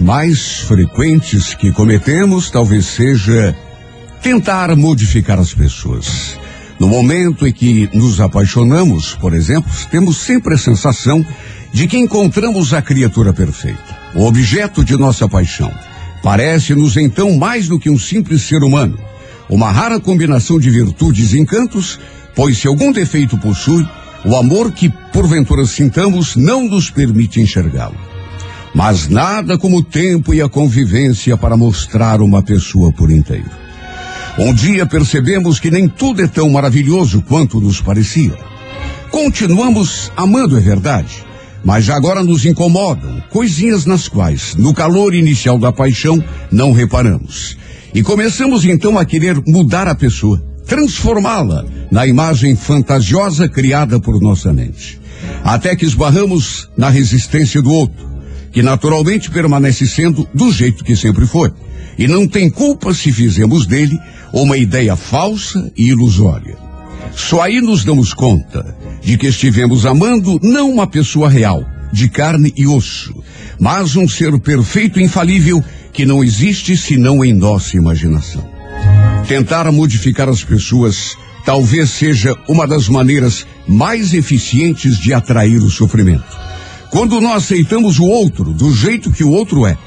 mais frequentes que cometemos talvez seja tentar modificar as pessoas. No momento em que nos apaixonamos, por exemplo, temos sempre a sensação de que encontramos a criatura perfeita, o objeto de nossa paixão. Parece-nos então mais do que um simples ser humano, uma rara combinação de virtudes e encantos, pois se algum defeito possui, o amor que porventura sintamos não nos permite enxergá-lo. Mas nada como o tempo e a convivência para mostrar uma pessoa por inteiro. Um dia percebemos que nem tudo é tão maravilhoso quanto nos parecia. Continuamos amando, é verdade, mas já agora nos incomodam coisinhas nas quais, no calor inicial da paixão, não reparamos. E começamos então a querer mudar a pessoa, transformá-la na imagem fantasiosa criada por nossa mente. Até que esbarramos na resistência do outro, que naturalmente permanece sendo do jeito que sempre foi. E não tem culpa se fizemos dele uma ideia falsa e ilusória. Só aí nos damos conta de que estivemos amando não uma pessoa real, de carne e osso, mas um ser perfeito e infalível que não existe senão em nossa imaginação. Tentar modificar as pessoas talvez seja uma das maneiras mais eficientes de atrair o sofrimento. Quando nós aceitamos o outro do jeito que o outro é,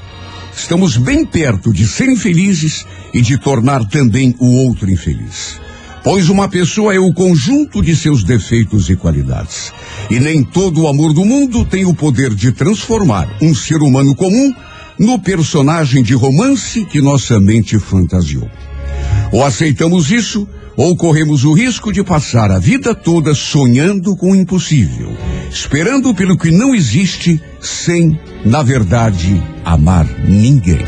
estamos bem perto de ser infelizes e de tornar também o outro infeliz. Pois uma pessoa é o conjunto de seus defeitos e qualidades. E nem todo o amor do mundo tem o poder de transformar um ser humano comum no personagem de romance que nossa mente fantasiou. Ou aceitamos isso, ou corremos o risco de passar a vida toda sonhando com o impossível, esperando pelo que não existe, sem, na verdade, amar ninguém.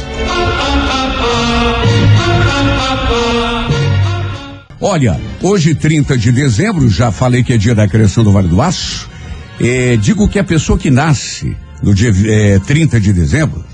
Olha, hoje, 30 de dezembro, já falei que é dia da criação do Vale do Aço. É, digo que a pessoa que nasce no dia é, 30 de dezembro,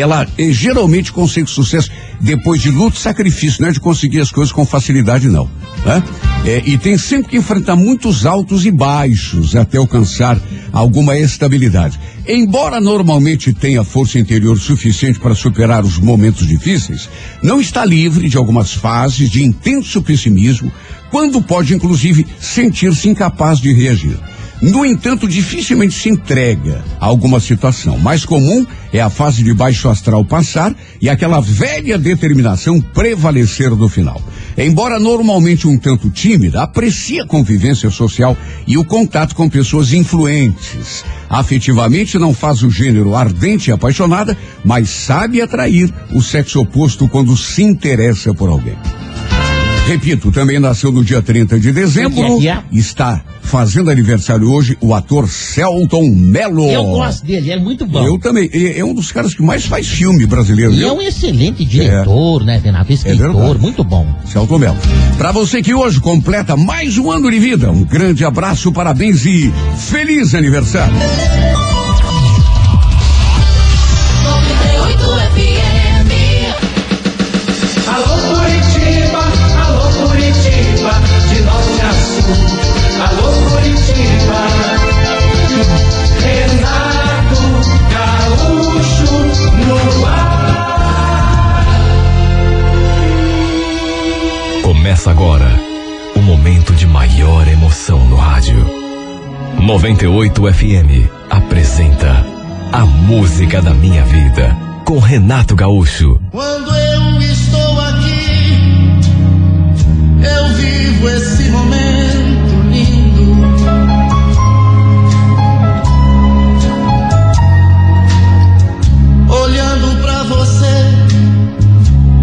ela é, geralmente consegue sucesso depois de luta e sacrifício, não é de conseguir as coisas com facilidade, não. Né? É, e tem sempre que enfrentar muitos altos e baixos até alcançar alguma estabilidade. Embora normalmente tenha força interior suficiente para superar os momentos difíceis, não está livre de algumas fases de intenso pessimismo, quando pode inclusive sentir-se incapaz de reagir. No entanto, dificilmente se entrega a alguma situação. Mais comum é a fase de baixo astral passar e aquela velha determinação prevalecer no final. Embora normalmente um tanto tímida, aprecia a convivência social e o contato com pessoas influentes. Afetivamente não faz o gênero ardente e apaixonada, mas sabe atrair o sexo oposto quando se interessa por alguém. Repito, também nasceu no dia 30 de dezembro. Está fazendo aniversário hoje o ator Celton Mello. Eu gosto dele, é muito bom. Eu também. É, é um dos caras que mais faz filme brasileiro. E é um excelente diretor, é. né, Renato? Escritor, é muito bom. Celton Mello. Para você que hoje completa mais um ano de vida, um grande abraço, parabéns e feliz aniversário. Começa agora o momento de maior emoção no rádio. 98 FM apresenta A Música da Minha Vida com Renato Gaúcho. Quando eu estou aqui, eu vivo esse momento lindo. Olhando para você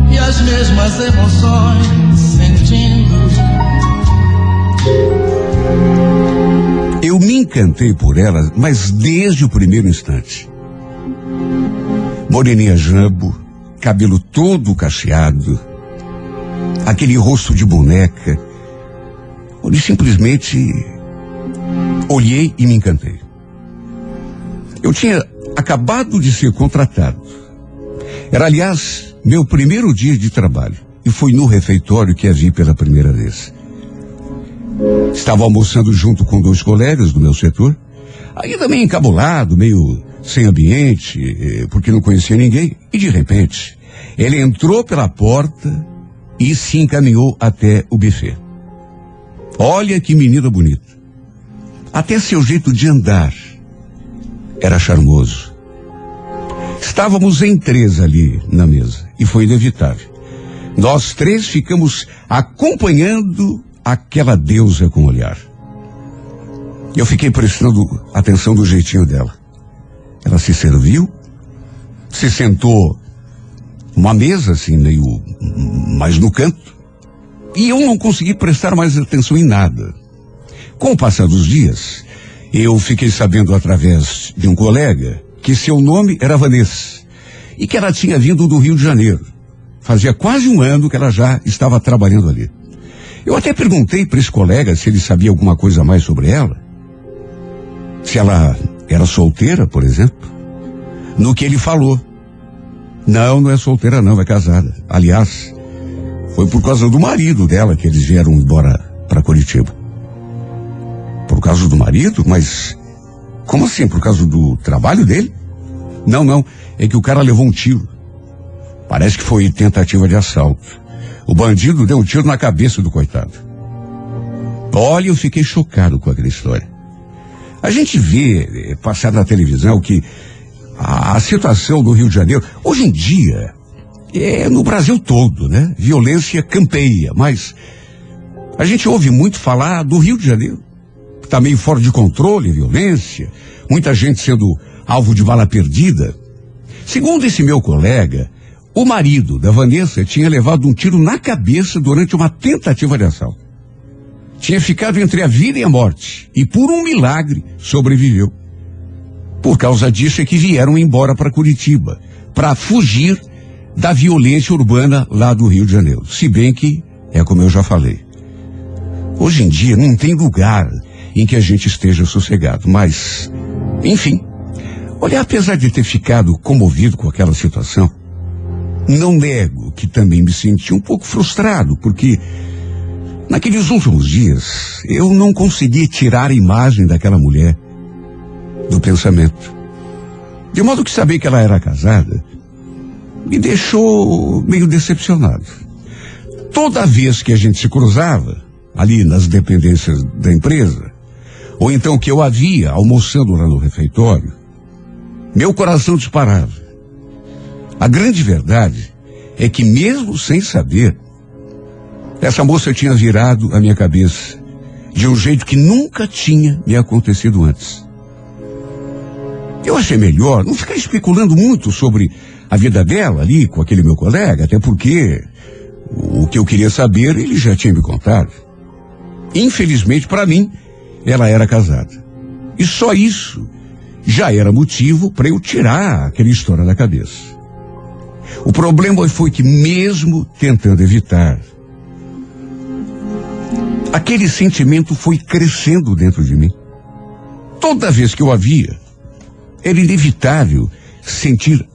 e as mesmas emoções eu me encantei por ela, mas desde o primeiro instante. Moreninha jambo, cabelo todo cacheado, aquele rosto de boneca, onde simplesmente olhei e me encantei. Eu tinha acabado de ser contratado. Era, aliás, meu primeiro dia de trabalho. E foi no refeitório que a vi pela primeira vez. Estava almoçando junto com dois colegas do meu setor, ainda meio encabulado, meio sem ambiente, eh, porque não conhecia ninguém, e de repente, ele entrou pela porta e se encaminhou até o buffet. Olha que menina bonita. Até seu jeito de andar era charmoso. Estávamos em três ali na mesa e foi inevitável. Nós três ficamos acompanhando aquela deusa com o olhar. Eu fiquei prestando atenção do jeitinho dela. Ela se serviu, se sentou numa mesa, assim, meio mais no canto, e eu não consegui prestar mais atenção em nada. Com o passar dos dias, eu fiquei sabendo através de um colega que seu nome era Vanessa e que ela tinha vindo do Rio de Janeiro. Fazia quase um ano que ela já estava trabalhando ali. Eu até perguntei para esse colega se ele sabia alguma coisa mais sobre ela. Se ela era solteira, por exemplo. No que ele falou. Não, não é solteira não, é casada. Aliás, foi por causa do marido dela que eles vieram embora para Curitiba. Por causa do marido? Mas como assim? Por causa do trabalho dele? Não, não. É que o cara levou um tiro. Parece que foi tentativa de assalto. O bandido deu um tiro na cabeça do coitado. Olha, eu fiquei chocado com aquela história. A gente vê eh, passar na televisão que a, a, situação do Rio de Janeiro, hoje em dia, é no Brasil todo, né? Violência campeia, mas a gente ouve muito falar do Rio de Janeiro. Está meio fora de controle, violência, muita gente sendo alvo de bala perdida. Segundo esse meu colega, o marido da Vanessa tinha levado um tiro na cabeça durante uma tentativa de assalto. Tinha ficado entre a vida e a morte e, por um milagre, sobreviveu. Por causa disso é que vieram embora para Curitiba, para fugir da violência urbana lá do Rio de Janeiro. Se bem que, é como eu já falei, hoje em dia não tem lugar em que a gente esteja sossegado, mas, enfim, olha, apesar de ter ficado comovido com aquela situação, não nego que também me senti um pouco frustrado, porque naqueles últimos dias eu não consegui tirar a imagem daquela mulher do pensamento. De modo que saber que ela era casada me deixou meio decepcionado. Toda vez que a gente se cruzava, ali nas dependências da empresa, ou então que eu havia almoçando lá no refeitório, meu coração disparava. A grande verdade é que, mesmo sem saber, essa moça tinha virado a minha cabeça de um jeito que nunca tinha me acontecido antes. Eu achei melhor não ficar especulando muito sobre a vida dela ali com aquele meu colega, até porque o que eu queria saber ele já tinha me contado. Infelizmente, para mim, ela era casada. E só isso já era motivo para eu tirar aquela história da cabeça. O problema foi que, mesmo tentando evitar, aquele sentimento foi crescendo dentro de mim. Toda vez que eu a via, era inevitável sentir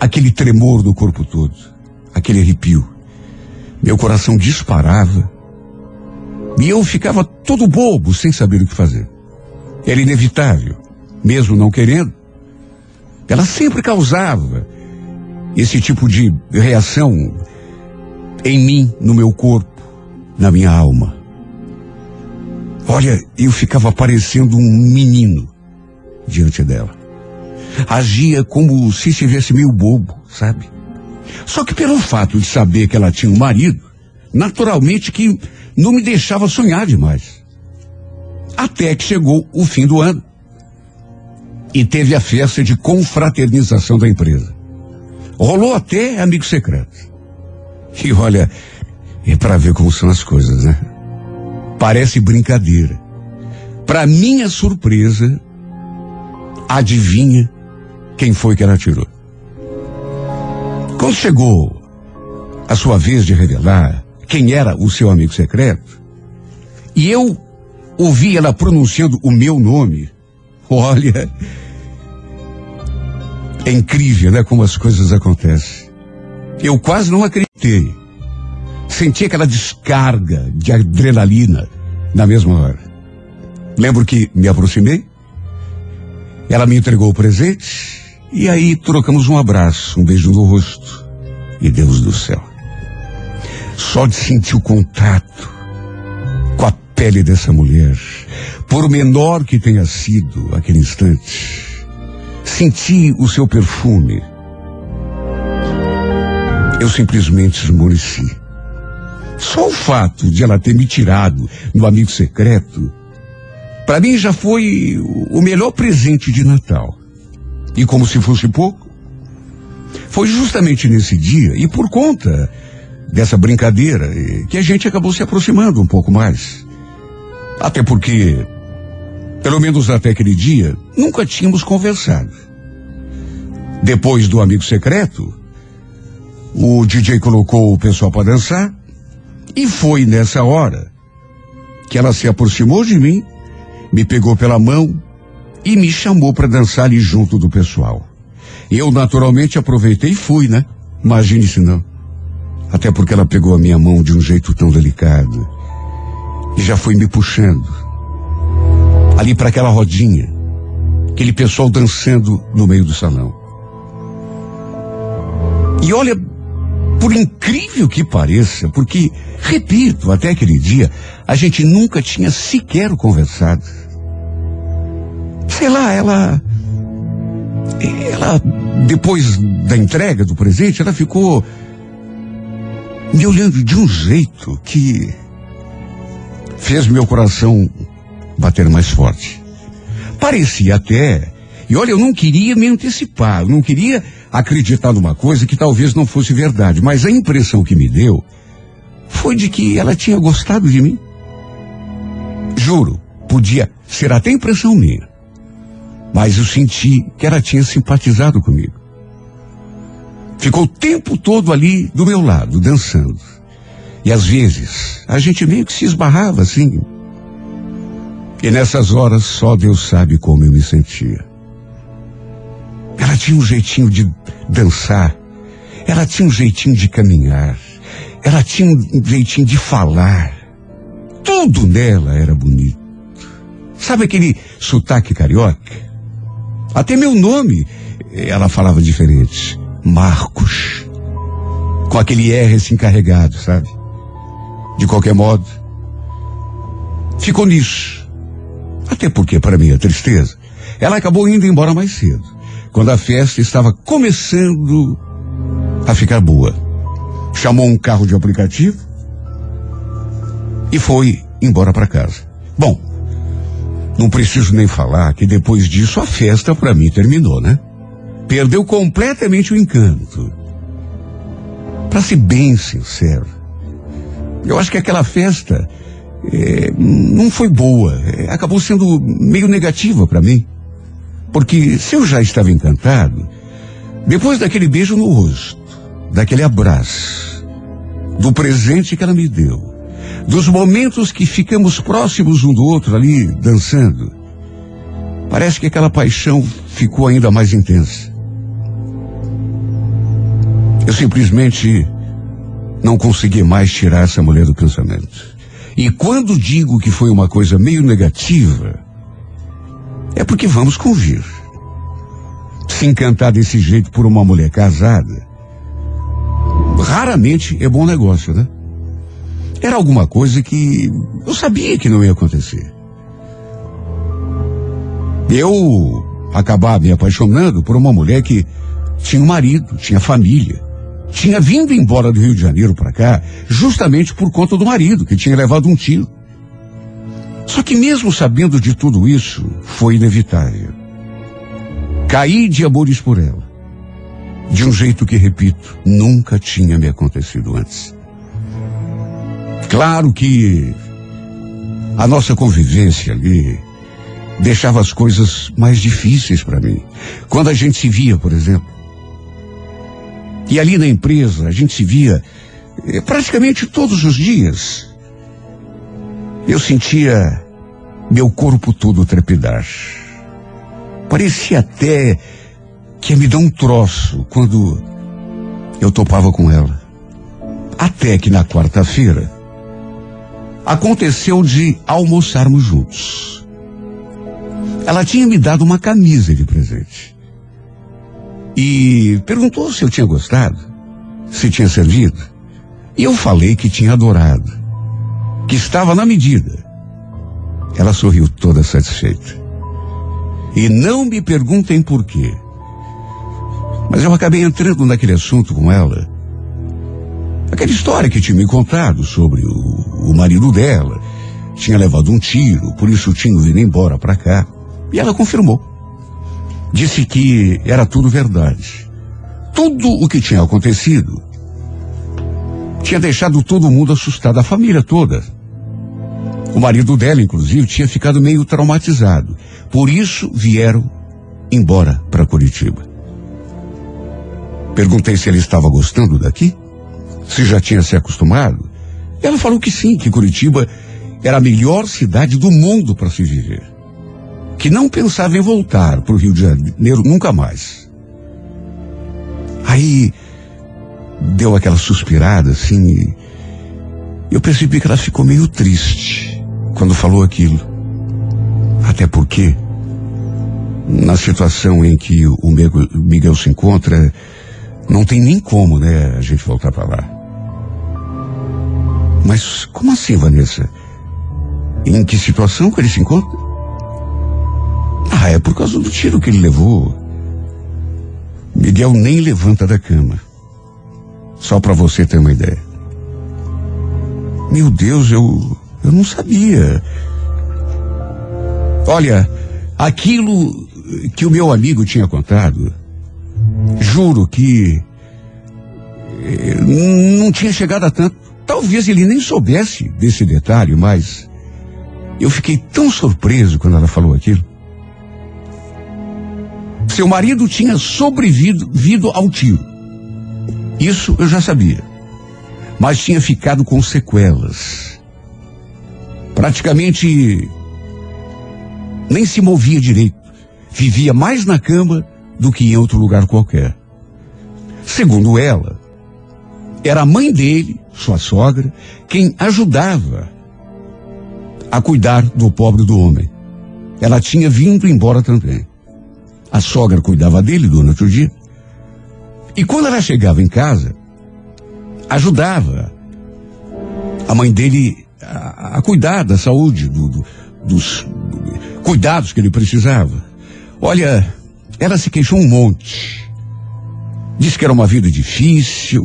aquele tremor do corpo todo, aquele arrepio. Meu coração disparava e eu ficava todo bobo, sem saber o que fazer. Era inevitável, mesmo não querendo. Ela sempre causava esse tipo de reação em mim, no meu corpo, na minha alma. Olha, eu ficava parecendo um menino diante dela. Agia como se estivesse meio bobo, sabe? Só que pelo fato de saber que ela tinha um marido, naturalmente que não me deixava sonhar demais. Até que chegou o fim do ano. E teve a festa de confraternização da empresa. Rolou até amigo secreto. E olha, é para ver como são as coisas, né? Parece brincadeira. Para minha surpresa, adivinha quem foi que ela tirou? Quando chegou a sua vez de revelar quem era o seu amigo secreto, e eu ouvi ela pronunciando o meu nome, olha, é incrível, né? Como as coisas acontecem. Eu quase não acreditei. Senti aquela descarga de adrenalina na mesma hora. Lembro que me aproximei Ela me entregou o presente e aí trocamos um abraço, um beijo no rosto. E Deus do céu. Só de sentir o contato com a pele dessa mulher, por menor que tenha sido aquele instante, senti o seu perfume. Eu simplesmente esmoreci. Só o fato de ela ter me tirado no amigo secreto, para mim já foi o melhor presente de Natal. E como se fosse pouco, foi justamente nesse dia e por conta dessa brincadeira que a gente acabou se aproximando um pouco mais. Até porque, pelo menos até aquele dia, nunca tínhamos conversado. Depois do amigo secreto, o DJ colocou o pessoal para dançar e foi nessa hora que ela se aproximou de mim, me pegou pela mão e me chamou para dançar ali junto do pessoal. Eu naturalmente aproveitei e fui, né? Imagine se não. Até porque ela pegou a minha mão de um jeito tão delicado e já foi me puxando ali para aquela rodinha, aquele pessoal dançando no meio do salão. E olha, por incrível que pareça, porque, repito, até aquele dia, a gente nunca tinha sequer conversado. Sei lá, ela. Ela, depois da entrega do presente, ela ficou me olhando de um jeito que fez meu coração bater mais forte. Parecia até. E olha, eu não queria me antecipar, eu não queria acreditar numa coisa que talvez não fosse verdade, mas a impressão que me deu foi de que ela tinha gostado de mim. Juro, podia ser até impressão minha, mas eu senti que ela tinha simpatizado comigo. Ficou o tempo todo ali do meu lado, dançando. E às vezes a gente meio que se esbarrava assim. E nessas horas só Deus sabe como eu me sentia. Ela tinha um jeitinho de dançar. Ela tinha um jeitinho de caminhar. Ela tinha um jeitinho de falar. Tudo nela era bonito. Sabe aquele sotaque carioca? Até meu nome ela falava diferente. Marcos. Com aquele R assim carregado, sabe? De qualquer modo, ficou nisso. Até porque, para minha tristeza, ela acabou indo embora mais cedo quando a festa estava começando a ficar boa. Chamou um carro de aplicativo e foi embora para casa. Bom, não preciso nem falar que depois disso a festa para mim terminou, né? Perdeu completamente o encanto. Para ser bem sincero, eu acho que aquela festa é, não foi boa, é, acabou sendo meio negativa para mim. Porque se eu já estava encantado, depois daquele beijo no rosto, daquele abraço, do presente que ela me deu, dos momentos que ficamos próximos um do outro ali, dançando, parece que aquela paixão ficou ainda mais intensa. Eu simplesmente não consegui mais tirar essa mulher do pensamento. E quando digo que foi uma coisa meio negativa, é porque vamos convir. Se encantar desse jeito por uma mulher casada, raramente é bom negócio, né? Era alguma coisa que eu sabia que não ia acontecer. Eu acabar me apaixonando por uma mulher que tinha um marido, tinha família, tinha vindo embora do Rio de Janeiro para cá justamente por conta do marido que tinha levado um tiro. Só que mesmo sabendo de tudo isso, foi inevitável. Caí de amores por ela. De um jeito que, repito, nunca tinha me acontecido antes. Claro que a nossa convivência ali deixava as coisas mais difíceis para mim. Quando a gente se via, por exemplo. E ali na empresa, a gente se via eh, praticamente todos os dias. Eu sentia meu corpo todo trepidar. Parecia até que ia me dar um troço quando eu topava com ela. Até que na quarta-feira aconteceu de almoçarmos juntos. ela tinha me dado uma camisa de presente. E perguntou se eu tinha gostado, se tinha servido. E eu falei que tinha adorado, que estava na medida. Ela sorriu toda satisfeita. E não me perguntem por quê. Mas eu acabei entrando naquele assunto com ela. Aquela história que tinha me contado sobre o, o marido dela. Tinha levado um tiro, por isso tinha vindo embora para cá. E ela confirmou. Disse que era tudo verdade. Tudo o que tinha acontecido tinha deixado todo mundo assustado, a família toda. O marido dela, inclusive, tinha ficado meio traumatizado. Por isso vieram embora para Curitiba. Perguntei se ele estava gostando daqui, se já tinha se acostumado. Ela falou que sim, que Curitiba era a melhor cidade do mundo para se viver. Que não pensava em voltar para o Rio de Janeiro nunca mais. Aí deu aquela suspirada assim e eu percebi que ela ficou meio triste quando falou aquilo. Até porque, na situação em que o Miguel se encontra, não tem nem como, né, a gente voltar para lá. Mas como assim, Vanessa? Em que situação que ele se encontra? Ah, é por causa do tiro que ele levou. Miguel nem levanta da cama. Só para você ter uma ideia. Meu Deus, eu eu não sabia. Olha, aquilo que o meu amigo tinha contado, juro que eh, não tinha chegado a tanto. Talvez ele nem soubesse desse detalhe, mas eu fiquei tão surpreso quando ela falou aquilo. Seu marido tinha sobrevivido ao tiro. Isso eu já sabia. Mas tinha ficado com sequelas. Praticamente nem se movia direito. Vivia mais na cama do que em outro lugar qualquer. Segundo ela, era a mãe dele, sua sogra, quem ajudava a cuidar do pobre do homem. Ela tinha vindo embora também. A sogra cuidava dele durante o dia. E quando ela chegava em casa, ajudava a mãe dele a, a cuidar da saúde, do, do, dos do, cuidados que ele precisava. Olha, ela se queixou um monte. Disse que era uma vida difícil,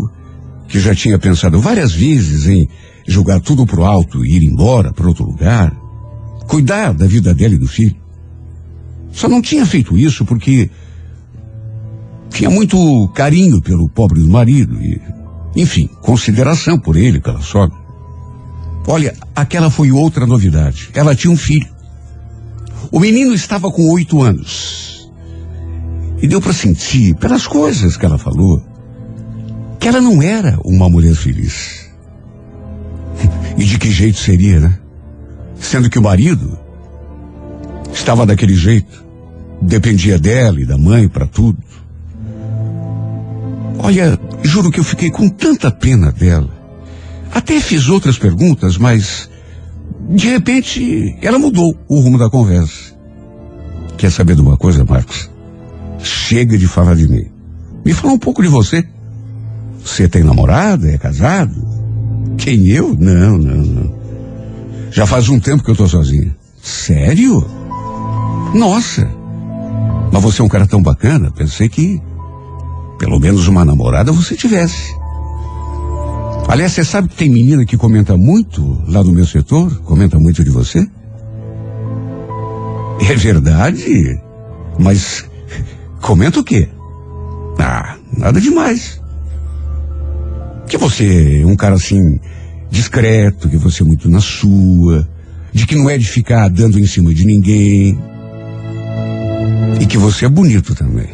que já tinha pensado várias vezes em jogar tudo pro alto e ir embora para outro lugar, cuidar da vida dela e do filho. Só não tinha feito isso porque tinha muito carinho pelo pobre do marido e, enfim, consideração por ele, pela sogra. Olha, aquela foi outra novidade. Ela tinha um filho. O menino estava com oito anos. E deu para sentir, pelas coisas que ela falou, que ela não era uma mulher feliz. E de que jeito seria, né? Sendo que o marido estava daquele jeito, dependia dela e da mãe para tudo. Olha, juro que eu fiquei com tanta pena dela. Até fiz outras perguntas, mas de repente ela mudou o rumo da conversa. Quer saber de uma coisa, Marcos? Chega de falar de mim. Me fala um pouco de você. Você tem namorada? É casado? Quem eu? Não, não, não. Já faz um tempo que eu tô sozinha. Sério? Nossa. Mas você é um cara tão bacana, pensei que pelo menos uma namorada você tivesse. Aliás, você sabe que tem menina que comenta muito lá no meu setor? Comenta muito de você? É verdade? Mas comenta o quê? Ah, nada demais. Que você é um cara assim, discreto, que você é muito na sua, de que não é de ficar dando em cima de ninguém. E que você é bonito também.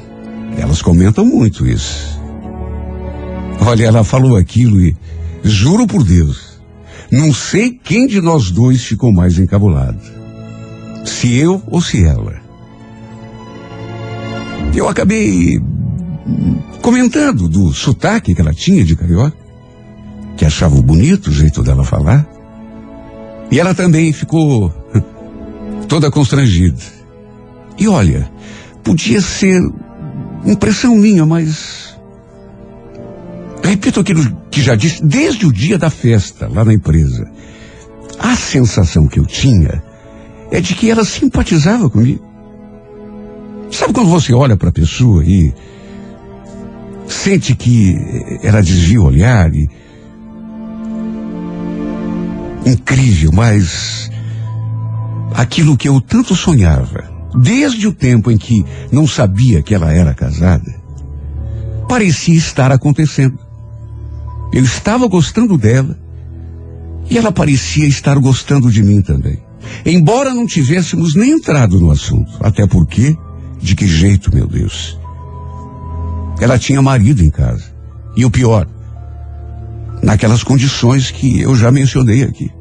Elas comentam muito isso. Olha, ela falou aquilo e juro por Deus, não sei quem de nós dois ficou mais encabulado. Se eu ou se ela. Eu acabei comentando do sotaque que ela tinha de carioca que achava bonito o jeito dela falar. E ela também ficou toda constrangida. E olha, podia ser impressão minha, mas. Repito aquilo que já disse desde o dia da festa, lá na empresa. A sensação que eu tinha é de que ela simpatizava comigo. Sabe quando você olha para a pessoa e sente que ela desvia o olhar e. Incrível, mas aquilo que eu tanto sonhava, desde o tempo em que não sabia que ela era casada, parecia estar acontecendo. Eu estava gostando dela e ela parecia estar gostando de mim também. Embora não tivéssemos nem entrado no assunto. Até porque, de que jeito, meu Deus? Ela tinha marido em casa. E o pior, naquelas condições que eu já mencionei aqui.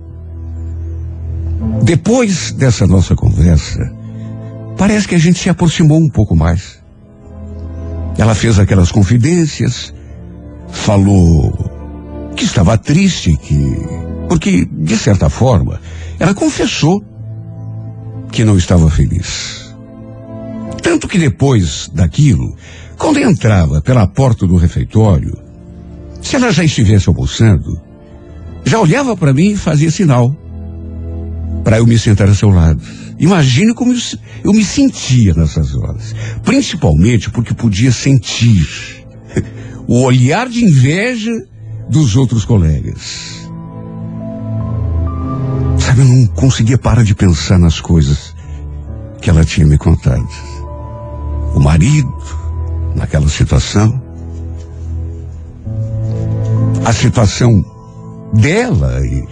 Depois dessa nossa conversa, parece que a gente se aproximou um pouco mais. Ela fez aquelas confidências, falou que estava triste, que. Porque, de certa forma, ela confessou que não estava feliz. Tanto que depois daquilo, quando entrava pela porta do refeitório, se ela já estivesse almoçando, já olhava para mim e fazia sinal para eu me sentar ao seu lado. Imagine como eu, eu me sentia nessas horas. Principalmente porque podia sentir o olhar de inveja dos outros colegas. Sabe, eu não conseguia parar de pensar nas coisas que ela tinha me contado. O marido, naquela situação. A situação dela, e,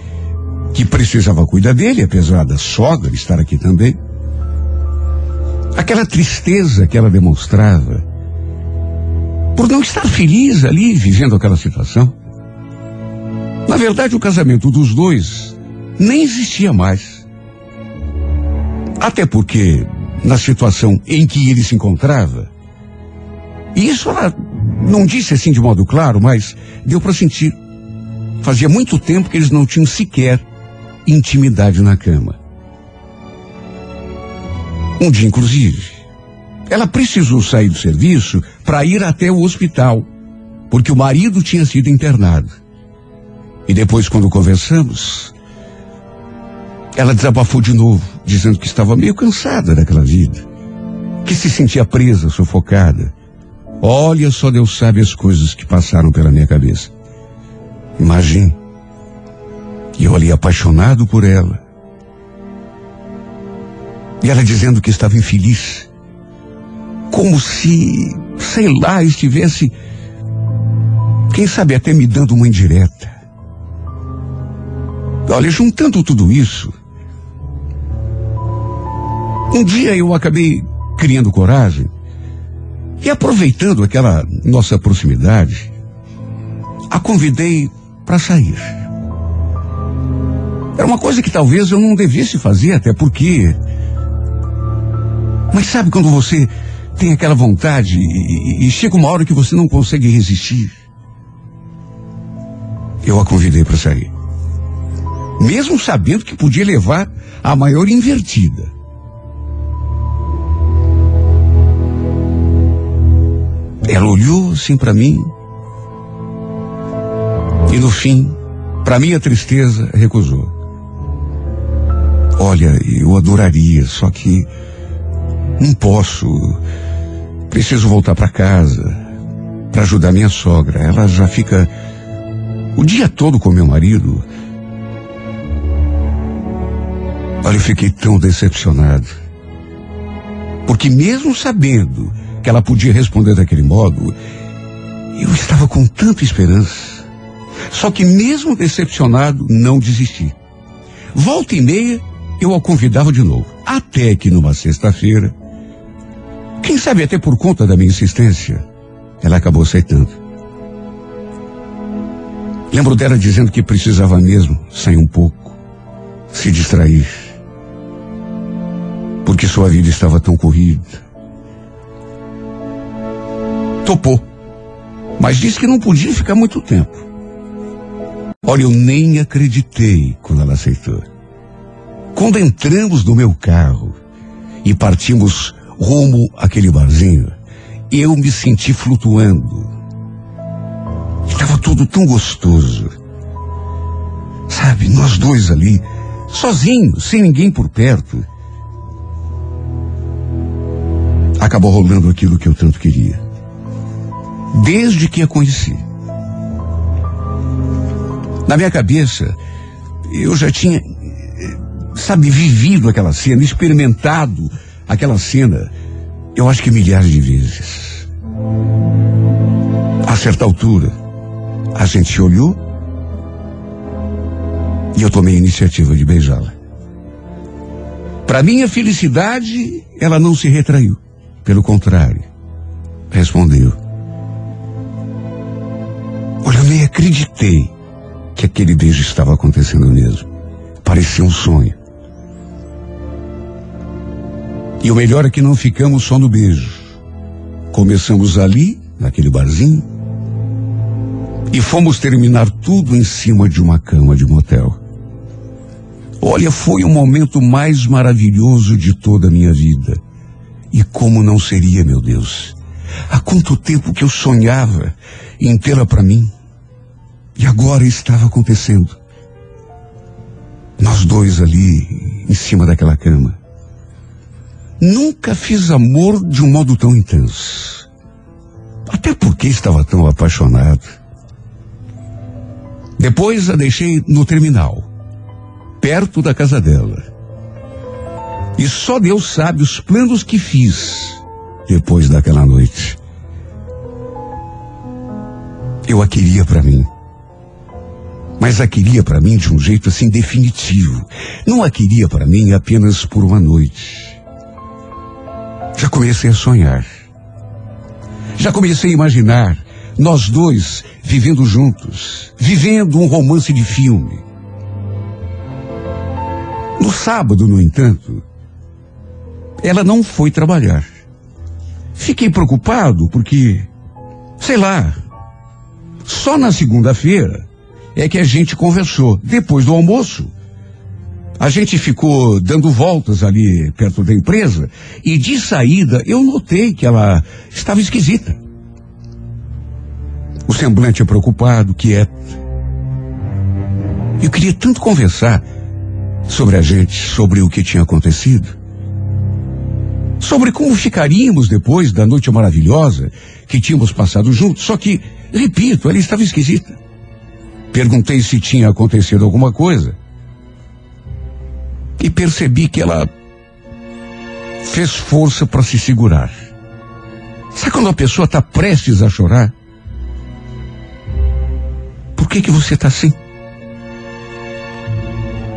que precisava cuidar dele, apesar da sogra estar aqui também. Aquela tristeza que ela demonstrava por não estar feliz ali vivendo aquela situação. Na verdade, o casamento dos dois nem existia mais. Até porque, na situação em que ele se encontrava, e isso ela não disse assim de modo claro, mas deu para sentir. Fazia muito tempo que eles não tinham sequer intimidade na cama. Um dia, inclusive, ela precisou sair do serviço para ir até o hospital, porque o marido tinha sido internado. E depois, quando conversamos, ela desabafou de novo, dizendo que estava meio cansada daquela vida, que se sentia presa, sufocada. Olha, só Deus sabe as coisas que passaram pela minha cabeça. Imagine. E eu ali apaixonado por ela. E ela dizendo que estava infeliz. Como se, sei lá, estivesse, quem sabe até me dando uma indireta. Olha, juntando tudo isso, um dia eu acabei criando coragem e aproveitando aquela nossa proximidade, a convidei para sair. Era uma coisa que talvez eu não devesse fazer, até porque. Mas sabe quando você tem aquela vontade e, e chega uma hora que você não consegue resistir? Eu a convidei para sair. Mesmo sabendo que podia levar a maior invertida. Ela olhou assim para mim. E no fim, para minha tristeza, recusou. Olha, eu adoraria, só que não posso. Preciso voltar para casa para ajudar minha sogra. Ela já fica o dia todo com meu marido. Olha, eu fiquei tão decepcionado. Porque mesmo sabendo que ela podia responder daquele modo, eu estava com tanta esperança. Só que mesmo decepcionado, não desisti. Volta e meia, eu a convidava de novo. Até que numa sexta-feira, quem sabe até por conta da minha insistência, ela acabou aceitando. Lembro dela dizendo que precisava mesmo sair um pouco, se distrair, porque sua vida estava tão corrida topou. Mas disse que não podia ficar muito tempo. Olha, eu nem acreditei quando ela aceitou. Quando entramos no meu carro e partimos rumo àquele barzinho, eu me senti flutuando. Estava tudo tão gostoso. Sabe, nós dois ali, sozinhos, sem ninguém por perto. Acabou rolando aquilo que eu tanto queria. Desde que a conheci. Na minha cabeça, eu já tinha, sabe, vivido aquela cena, experimentado aquela cena, eu acho que milhares de vezes. A certa altura, a gente se olhou e eu tomei a iniciativa de beijá-la. Para minha felicidade, ela não se retraiu. Pelo contrário, respondeu. Olha, eu nem acreditei que aquele beijo estava acontecendo mesmo. Parecia um sonho. E o melhor é que não ficamos só no beijo. Começamos ali, naquele barzinho, e fomos terminar tudo em cima de uma cama de motel. Olha, foi o momento mais maravilhoso de toda a minha vida. E como não seria, meu Deus? Há quanto tempo que eu sonhava em tê-la para mim? E agora estava acontecendo. Nós dois ali, em cima daquela cama. Nunca fiz amor de um modo tão intenso. Até porque estava tão apaixonado. Depois a deixei no terminal, perto da casa dela. E só Deus sabe os planos que fiz depois daquela noite. Eu a queria para mim. Mas a queria para mim de um jeito assim definitivo. Não a queria para mim apenas por uma noite. Já comecei a sonhar. Já comecei a imaginar nós dois vivendo juntos, vivendo um romance de filme. No sábado, no entanto, ela não foi trabalhar. Fiquei preocupado porque, sei lá, só na segunda-feira é que a gente conversou. Depois do almoço, a gente ficou dando voltas ali perto da empresa e de saída eu notei que ela estava esquisita. O semblante é preocupado, quieto. Eu queria tanto conversar sobre a gente, sobre o que tinha acontecido. Sobre como ficaríamos depois da noite maravilhosa que tínhamos passado juntos. Só que, repito, ela estava esquisita. Perguntei se tinha acontecido alguma coisa e percebi que ela fez força para se segurar. Sabe quando a pessoa está prestes a chorar? Por que que você está assim?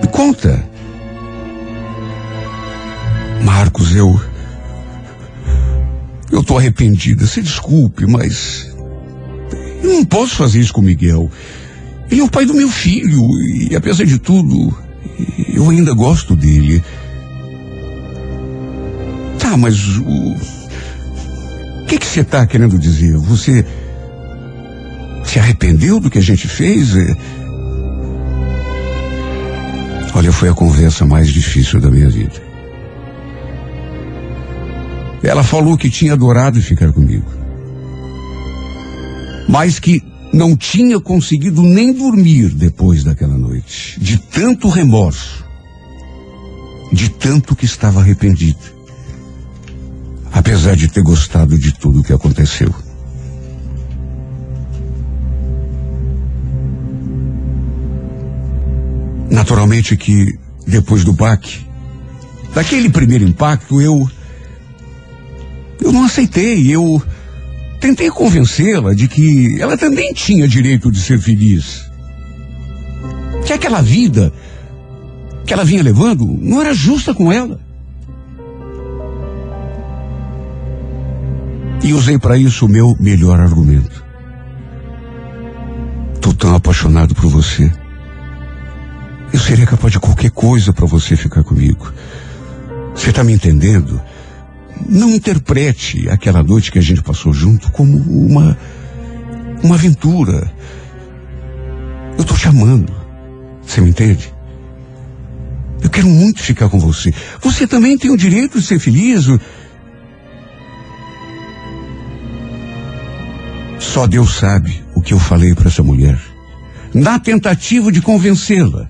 Me conta. Marcos, eu. Eu tô arrependida. Se desculpe, mas. Eu não posso fazer isso com o Miguel. Ele é o pai do meu filho. E apesar de tudo, eu ainda gosto dele. Tá, mas o. Que você está querendo dizer? Você se arrependeu do que a gente fez? É... Olha, foi a conversa mais difícil da minha vida. Ela falou que tinha adorado ficar comigo. Mas que não tinha conseguido nem dormir depois daquela noite, de tanto remorso, de tanto que estava arrependida, apesar de ter gostado de tudo o que aconteceu. Naturalmente que depois do baque, daquele primeiro impacto, eu eu não aceitei, eu Tentei convencê-la de que ela também tinha direito de ser feliz. Que aquela vida que ela vinha levando não era justa com ela. E usei para isso o meu melhor argumento. Tô tão apaixonado por você. Eu seria capaz de qualquer coisa para você ficar comigo. Você está me entendendo? não interprete aquela noite que a gente passou junto como uma, uma aventura. Eu estou chamando. Você me entende? Eu quero muito ficar com você. Você também tem o direito de ser feliz. Só Deus sabe o que eu falei para essa mulher. Na tentativa de convencê-la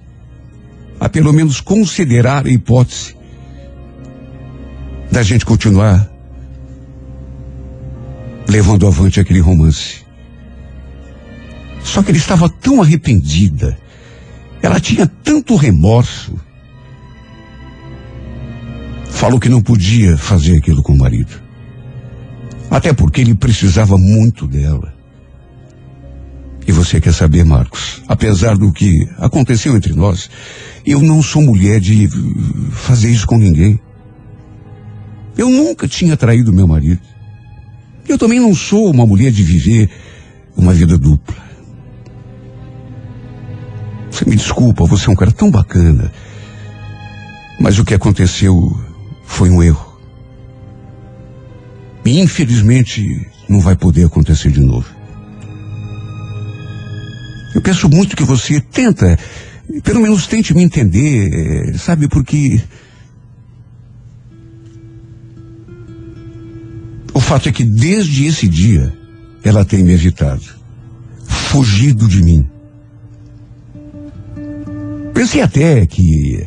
a pelo menos considerar a hipótese da gente continuar levando avante aquele romance. Só que ele estava tão arrependida, ela tinha tanto remorso. Falou que não podia fazer aquilo com o marido. Até porque ele precisava muito dela. E você quer saber, Marcos, apesar do que aconteceu entre nós, eu não sou mulher de fazer isso com ninguém. Eu nunca tinha traído meu marido. Eu também não sou uma mulher de viver uma vida dupla. Você me desculpa, você é um cara tão bacana. Mas o que aconteceu foi um erro. E infelizmente não vai poder acontecer de novo. Eu peço muito que você tenta, pelo menos tente me entender, sabe, porque O fato é que desde esse dia ela tem me evitado, fugido de mim. Pensei até que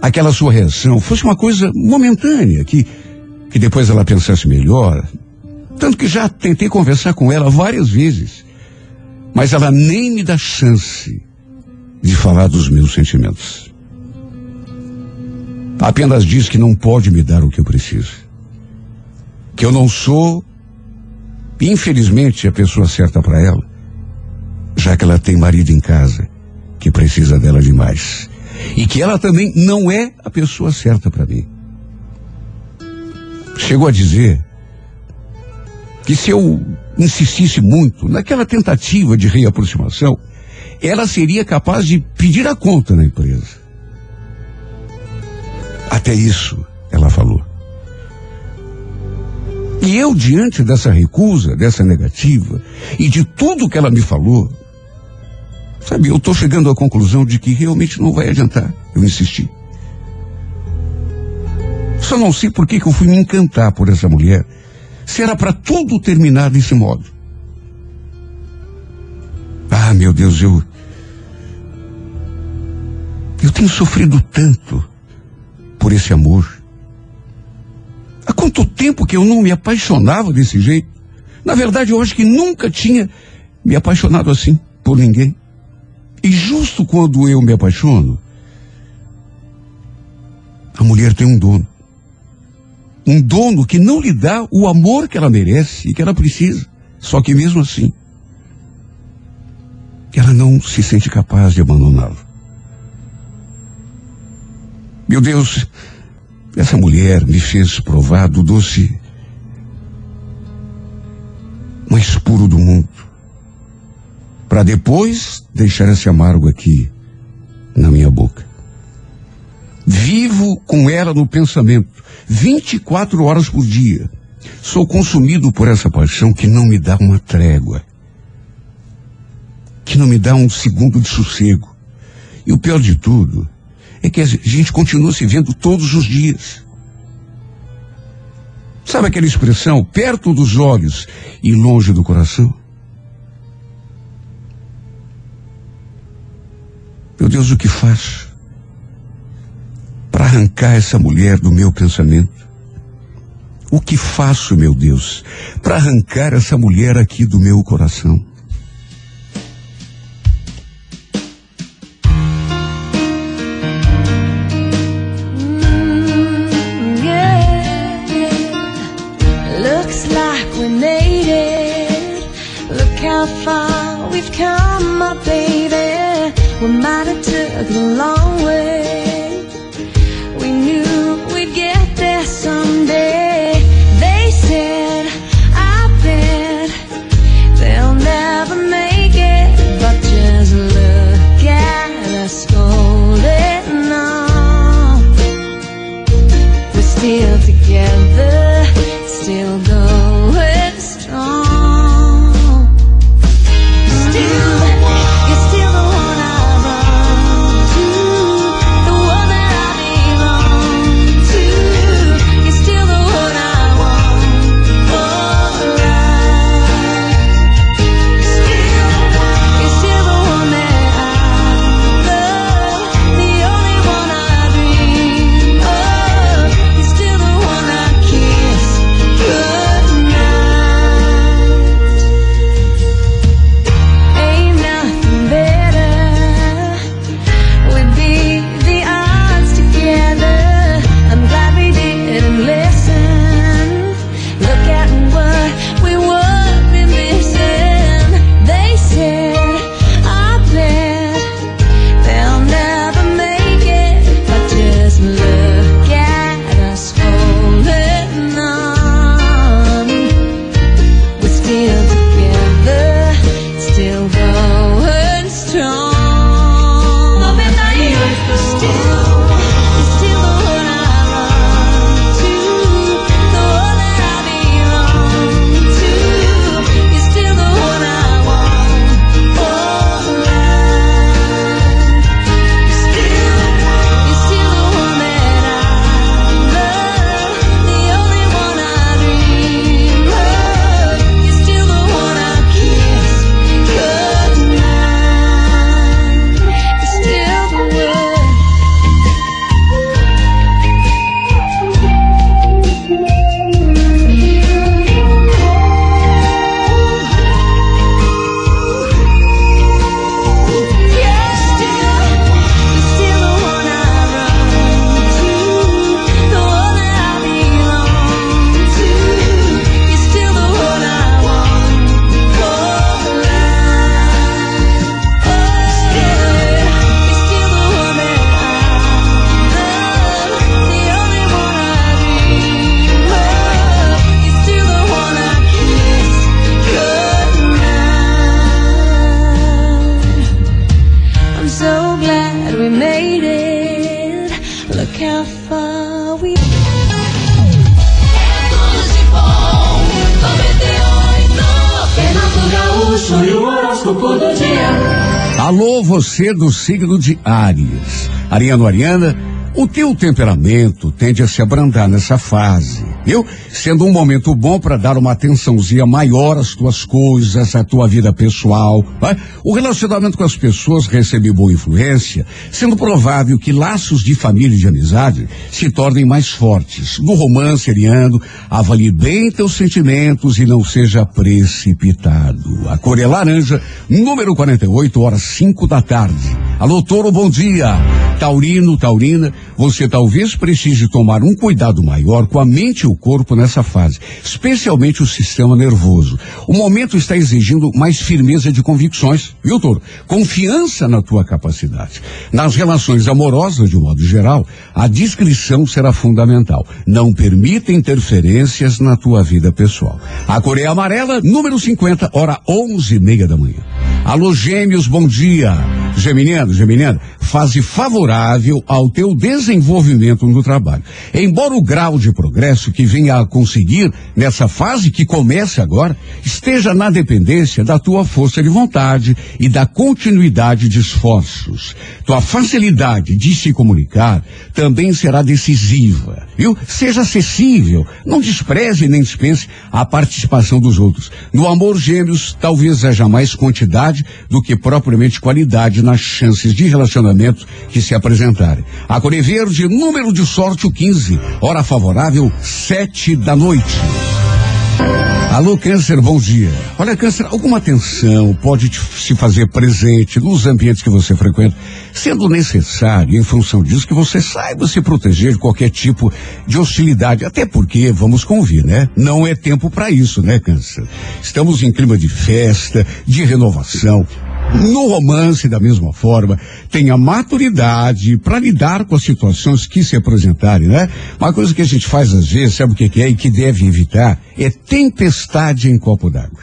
aquela sua reação fosse uma coisa momentânea, que, que depois ela pensasse melhor. Tanto que já tentei conversar com ela várias vezes, mas ela nem me dá chance de falar dos meus sentimentos. Apenas diz que não pode me dar o que eu preciso que eu não sou, infelizmente, a pessoa certa para ela, já que ela tem marido em casa que precisa dela demais. E que ela também não é a pessoa certa para mim. Chegou a dizer que se eu insistisse muito naquela tentativa de reaproximação, ela seria capaz de pedir a conta na empresa. Até isso ela falou. E eu, diante dessa recusa, dessa negativa, e de tudo que ela me falou, sabe, eu estou chegando à conclusão de que realmente não vai adiantar eu insistir. Só não sei por que, que eu fui me encantar por essa mulher, se era para tudo terminar desse modo. Ah, meu Deus, eu. Eu tenho sofrido tanto por esse amor. Quanto tempo que eu não me apaixonava desse jeito? Na verdade, eu acho que nunca tinha me apaixonado assim por ninguém. E justo quando eu me apaixono, a mulher tem um dono. Um dono que não lhe dá o amor que ela merece e que ela precisa. Só que mesmo assim, ela não se sente capaz de abandoná-lo. Meu Deus, essa mulher me fez provar do doce mais puro do mundo, para depois deixar esse amargo aqui na minha boca. Vivo com ela no pensamento, 24 horas por dia. Sou consumido por essa paixão que não me dá uma trégua, que não me dá um segundo de sossego. E o pior de tudo é que a gente continua se vendo todos os dias. Sabe aquela expressão, perto dos olhos e longe do coração? Meu Deus, o que faço para arrancar essa mulher do meu pensamento? O que faço, meu Deus, para arrancar essa mulher aqui do meu coração? how far we've come, my baby. We might have took a long do signo de Áries. Ariano, Ariana, o teu temperamento tende a se abrandar nessa fase, viu? Sendo um momento bom para dar uma atençãozinha maior às tuas coisas, à tua vida pessoal. Né? O relacionamento com as pessoas recebe boa influência, sendo provável que laços de família e de amizade se tornem mais fortes. No romance, Ariano, avalie bem teus sentimentos e não seja precipitado. A cor é laranja, número 48, horas 5 da tarde. Alô, Toro, bom dia. Taurino, Taurina, você talvez precise tomar um cuidado maior com a mente e o corpo nessa fase, especialmente o sistema nervoso. O momento está exigindo mais firmeza de convicções, viu, Toro? Confiança na tua capacidade. Nas relações amorosas, de um modo geral, a discrição será fundamental. Não permita interferências na tua vida pessoal. A Coreia Amarela, número 50, hora onze e meia da manhã. Alô, gêmeos, bom dia. Geminiano, Geminiano, fase favorável ao teu desenvolvimento no trabalho. Embora o grau de progresso que venha a conseguir nessa fase que começa agora esteja na dependência da tua força de vontade e da continuidade de esforços. Tua facilidade de se comunicar também será decisiva, viu? Seja acessível, não despreze nem dispense a participação dos outros. No amor gêmeos, talvez haja mais quantidade do que propriamente qualidade nas chances de relacionamento que se apresentarem. A Core Verde, número de sorte o 15, hora favorável, sete da noite. Alô, Câncer, bom dia. Olha, Câncer, alguma tensão pode te, se fazer presente nos ambientes que você frequenta, sendo necessário, em função disso, que você saiba se proteger de qualquer tipo de hostilidade. Até porque, vamos convir, né? Não é tempo para isso, né, Câncer? Estamos em clima de festa, de renovação. No romance, da mesma forma, tenha maturidade para lidar com as situações que se apresentarem, né? Uma coisa que a gente faz às vezes, sabe o que, que é e que deve evitar? É tempestade em copo d'água.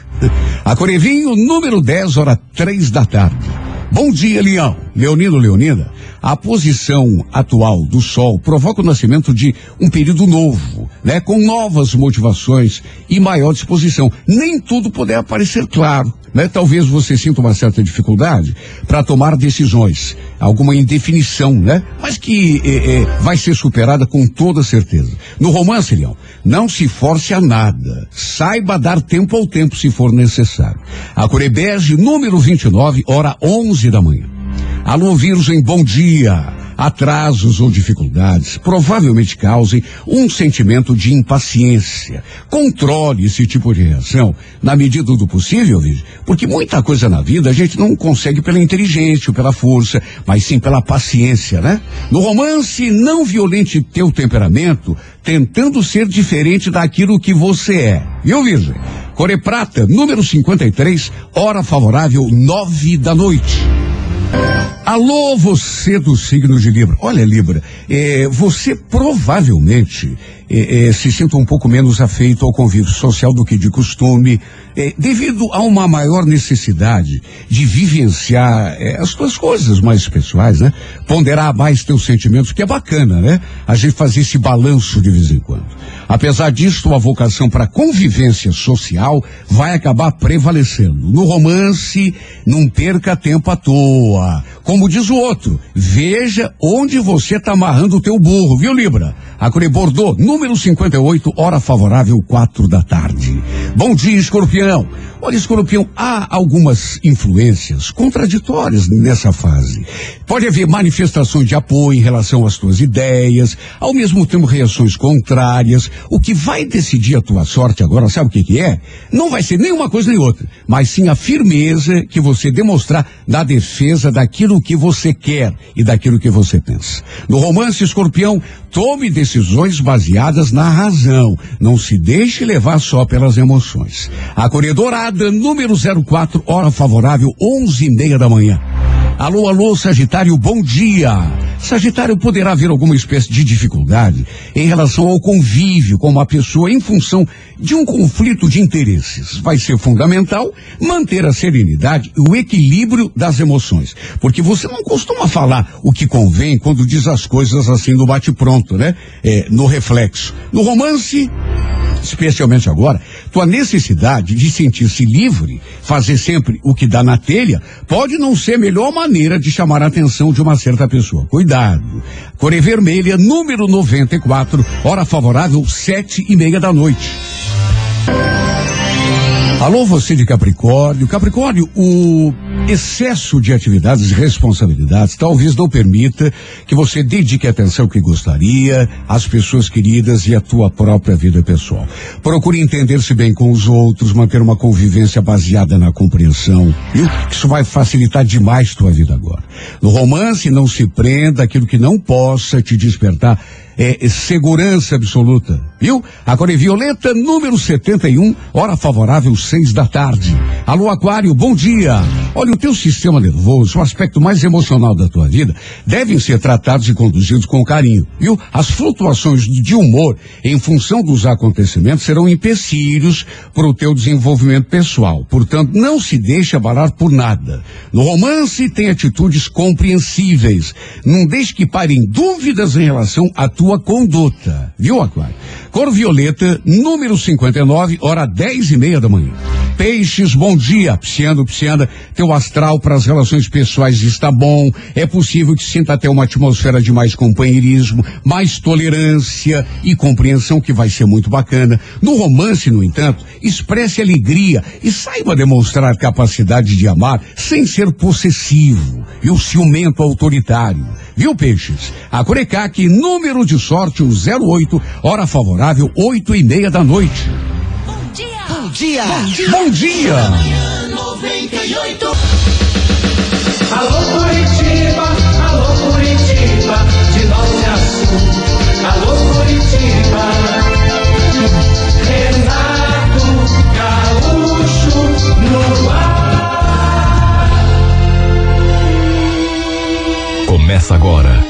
A Corevinho, número 10, hora três da tarde. Bom dia, Leão. Leonino, Leonina. A posição atual do Sol provoca o nascimento de um período novo, né? Com novas motivações e maior disposição. Nem tudo poderá parecer claro, né? Talvez você sinta uma certa dificuldade para tomar decisões, alguma indefinição, né? Mas que eh, eh, vai ser superada com toda certeza. No romance, Leão, não se force a nada. Saiba dar tempo ao tempo se for necessário. A Corebege, número 29, hora 11 da manhã. Alô, Virgem, bom dia. Atrasos ou dificuldades provavelmente causem um sentimento de impaciência. Controle esse tipo de reação na medida do possível, porque muita coisa na vida a gente não consegue pela inteligência ou pela força, mas sim pela paciência, né? No romance, não violente teu temperamento, tentando ser diferente daquilo que você é. Viu, Virgem? Core Prata, número 53, hora favorável, nove da noite. Alô, você do signo de Libra. Olha, Libra, é, você provavelmente é, é, se sinta um pouco menos afeito ao convívio social do que de costume, devido a uma maior necessidade de vivenciar as suas coisas mais pessoais, né? Ponderar mais teus sentimentos, que é bacana, né? A gente fazer esse balanço de vez em quando. Apesar disso, a vocação para convivência social vai acabar prevalecendo. No romance, não perca tempo à toa. Como diz o outro, veja onde você está amarrando o teu burro, viu, Libra? A Core Bordeaux, número 58, hora favorável, quatro da tarde. Bom dia, escorpião. Olha, escorpião, há algumas influências contraditórias nessa fase. Pode haver manifestações de apoio em relação às tuas ideias, ao mesmo tempo reações contrárias. O que vai decidir a tua sorte agora, sabe o que, que é? Não vai ser nem uma coisa nem outra, mas sim a firmeza que você demonstrar na defesa daquilo que você quer e daquilo que você pensa. No romance, escorpião, tome decisões baseadas na razão. Não se deixe levar só pelas emoções. A corredorada número 04, hora favorável, onze e meia da manhã. Alô, alô, Sagitário, bom dia. Sagitário poderá haver alguma espécie de dificuldade em relação ao convívio com uma pessoa em função de um conflito de interesses. Vai ser fundamental manter a serenidade e o equilíbrio das emoções, porque você não costuma falar o que convém quando diz as coisas assim no bate-pronto, né? É, no reflexo. No romance, especialmente agora, tua necessidade de sentir-se livre, fazer sempre o que dá na telha, pode não ser a melhor maneira de chamar a atenção de uma certa pessoa. Cuidado. Core Vermelha, número 94, hora favorável, sete e meia da noite. Alô, você de Capricórnio. Capricórnio, o excesso de atividades e responsabilidades talvez não permita que você dedique a atenção que gostaria às pessoas queridas e à tua própria vida pessoal. Procure entender-se bem com os outros, manter uma convivência baseada na compreensão? Isso vai facilitar demais tua vida agora. No romance, não se prenda aquilo que não possa te despertar é, segurança absoluta, viu? Agora é Violeta, número 71, hora favorável, seis da tarde. Alô, Aquário, bom dia. Olha, o teu sistema nervoso, o aspecto mais emocional da tua vida, devem ser tratados e conduzidos com carinho, viu? As flutuações de humor em função dos acontecimentos serão empecilhos para o teu desenvolvimento pessoal. Portanto, não se deixe abalar por nada. No romance, tem atitudes compreensíveis. Não deixe que parem dúvidas em relação à tua sua conduta. Viu, Aquário? Cor violeta, número 59, hora dez e meia da manhã. Peixes, bom dia. Psiano, psiana, teu astral para as relações pessoais está bom. É possível que sinta até uma atmosfera de mais companheirismo, mais tolerância e compreensão que vai ser muito bacana. No romance, no entanto, expresse alegria e saiba demonstrar capacidade de amar sem ser possessivo e o ciumento autoritário. Viu, Peixes? A Corecac, número de sorte, o 08, hora favorável, oito e meia da noite. Bom dia! Bom dia! Bom dia! Alô Curitiba, alô Curitiba, de norte a sul. Alô Curitiba, Renato Gaúcho no ar. Começa agora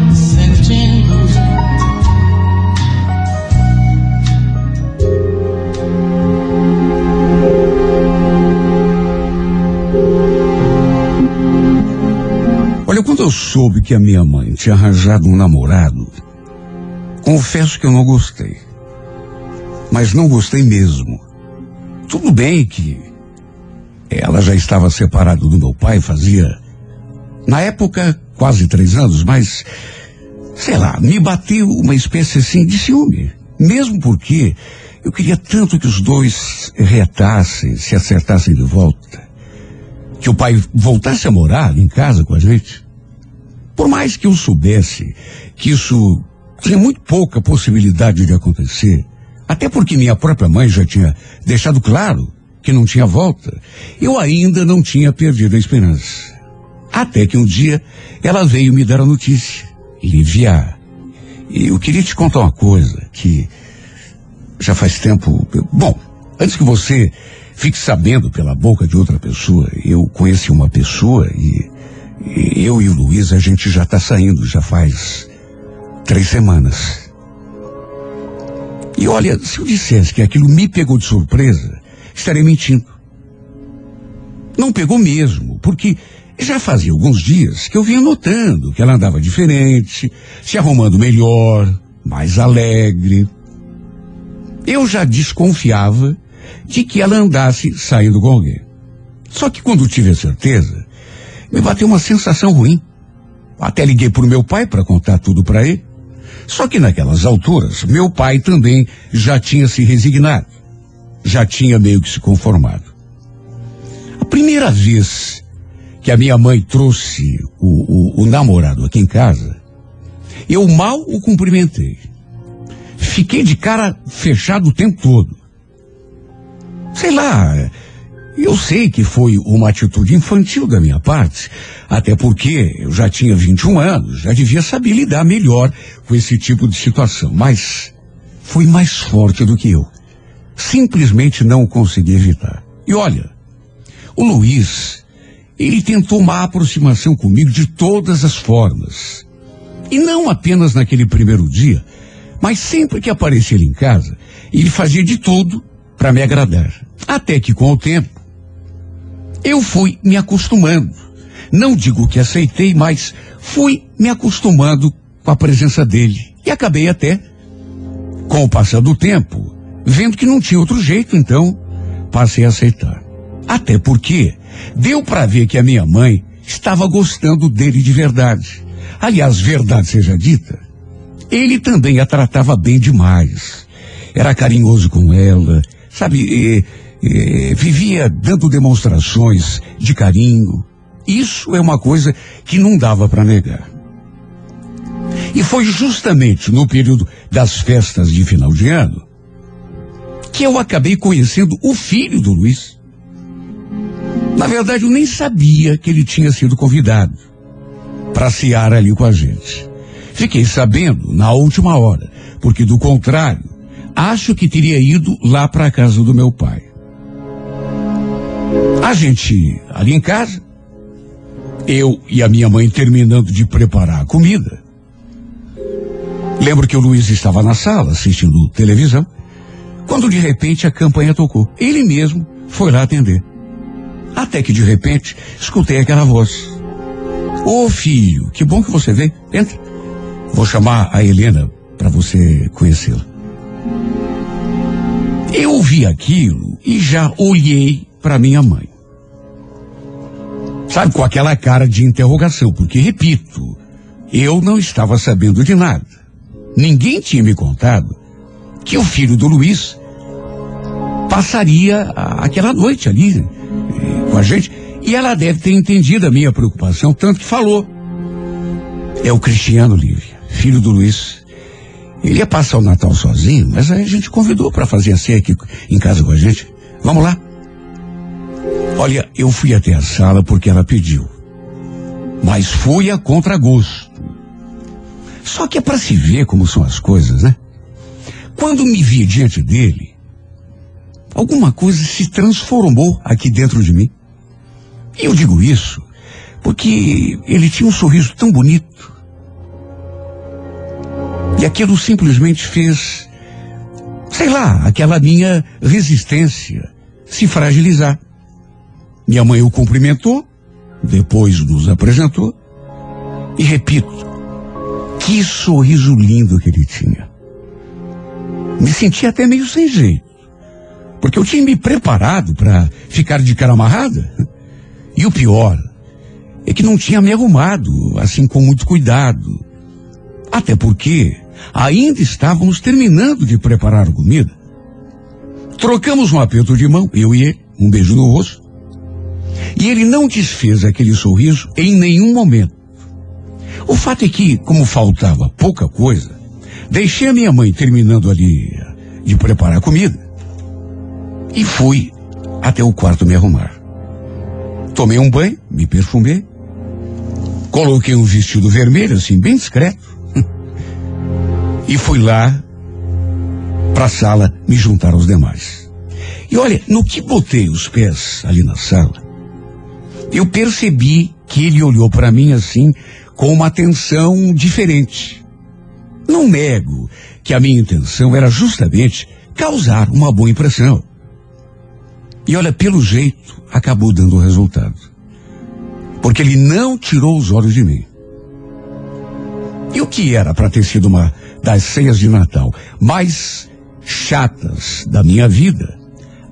Olha, quando eu soube que a minha mãe tinha arranjado um namorado, confesso que eu não gostei. Mas não gostei mesmo. Tudo bem que ela já estava separada do meu pai fazia, na época, quase três anos, mas, sei lá, me bateu uma espécie assim de ciúme. Mesmo porque eu queria tanto que os dois reatassem, se acertassem de volta que o pai voltasse a morar em casa com a gente. Por mais que eu soubesse que isso tinha muito pouca possibilidade de acontecer, até porque minha própria mãe já tinha deixado claro que não tinha volta, eu ainda não tinha perdido a esperança. Até que um dia ela veio me dar a notícia, Lívia. E eu queria te contar uma coisa que já faz tempo. Bom, antes que você fique sabendo pela boca de outra pessoa. Eu conheci uma pessoa e, e eu e o Luiz, a gente já está saindo, já faz três semanas. E olha, se eu dissesse que aquilo me pegou de surpresa, estaria mentindo. Não pegou mesmo, porque já fazia alguns dias que eu vinha notando que ela andava diferente, se arrumando melhor, mais alegre. Eu já desconfiava de que ela andasse saindo com alguém. Só que quando tive a certeza, me bateu uma sensação ruim. Até liguei para o meu pai para contar tudo para ele. Só que naquelas alturas, meu pai também já tinha se resignado. Já tinha meio que se conformado. A primeira vez que a minha mãe trouxe o, o, o namorado aqui em casa, eu mal o cumprimentei. Fiquei de cara fechado o tempo todo. Sei lá, eu sei que foi uma atitude infantil da minha parte, até porque eu já tinha 21 anos, já devia saber lidar melhor com esse tipo de situação, mas foi mais forte do que eu. simplesmente não consegui evitar. E olha, o Luiz, ele tentou uma aproximação comigo de todas as formas. E não apenas naquele primeiro dia, mas sempre que aparecia ele em casa, ele fazia de tudo para me agradar. Até que com o tempo, eu fui me acostumando. Não digo que aceitei, mas fui me acostumando com a presença dele. E acabei até, com o passar do tempo, vendo que não tinha outro jeito, então passei a aceitar. Até porque deu para ver que a minha mãe estava gostando dele de verdade. Aliás, verdade seja dita, ele também a tratava bem demais. Era carinhoso com ela, sabe, vivia dando demonstrações de carinho. Isso é uma coisa que não dava para negar. E foi justamente no período das festas de final de ano que eu acabei conhecendo o filho do Luiz. Na verdade, eu nem sabia que ele tinha sido convidado para cear ali com a gente. Fiquei sabendo na última hora, porque do contrário, acho que teria ido lá para a casa do meu pai. A gente ali em casa, eu e a minha mãe terminando de preparar a comida. Lembro que o Luiz estava na sala assistindo televisão, quando de repente a campanha tocou. Ele mesmo foi lá atender. Até que de repente escutei aquela voz. Ô oh, filho, que bom que você veio. Entra. Vou chamar a Helena para você conhecê-la. Eu ouvi aquilo e já olhei para minha mãe. Sabe, com aquela cara de interrogação, porque, repito, eu não estava sabendo de nada. Ninguém tinha me contado que o filho do Luiz passaria aquela noite ali eh, com a gente. E ela deve ter entendido a minha preocupação, tanto que falou. É o Cristiano Lívia, filho do Luiz. Ele ia passar o Natal sozinho, mas aí a gente convidou para fazer a ceia aqui em casa com a gente. Vamos lá. Olha, eu fui até a sala porque ela pediu. Mas fui a contragosto. Só que é para se ver como são as coisas, né? Quando me vi diante dele, alguma coisa se transformou aqui dentro de mim. E eu digo isso porque ele tinha um sorriso tão bonito. E aquilo simplesmente fez, sei lá, aquela minha resistência se fragilizar. Minha mãe o cumprimentou, depois nos apresentou. E repito, que sorriso lindo que ele tinha. Me senti até meio sem jeito. Porque eu tinha me preparado para ficar de cara amarrada. E o pior é que não tinha me arrumado, assim com muito cuidado. Até porque ainda estávamos terminando de preparar a comida. Trocamos um aperto de mão, eu e ele, um beijo no rosto. E ele não desfez aquele sorriso em nenhum momento. O fato é que, como faltava pouca coisa, deixei a minha mãe terminando ali de preparar a comida e fui até o quarto me arrumar. Tomei um banho, me perfumei, coloquei um vestido vermelho, assim, bem discreto, e fui lá para a sala me juntar aos demais. E olha, no que botei os pés ali na sala, eu percebi que ele olhou para mim assim, com uma atenção diferente. Não nego que a minha intenção era justamente causar uma boa impressão. E olha, pelo jeito, acabou dando resultado. Porque ele não tirou os olhos de mim. E o que era para ter sido uma das ceias de Natal mais chatas da minha vida,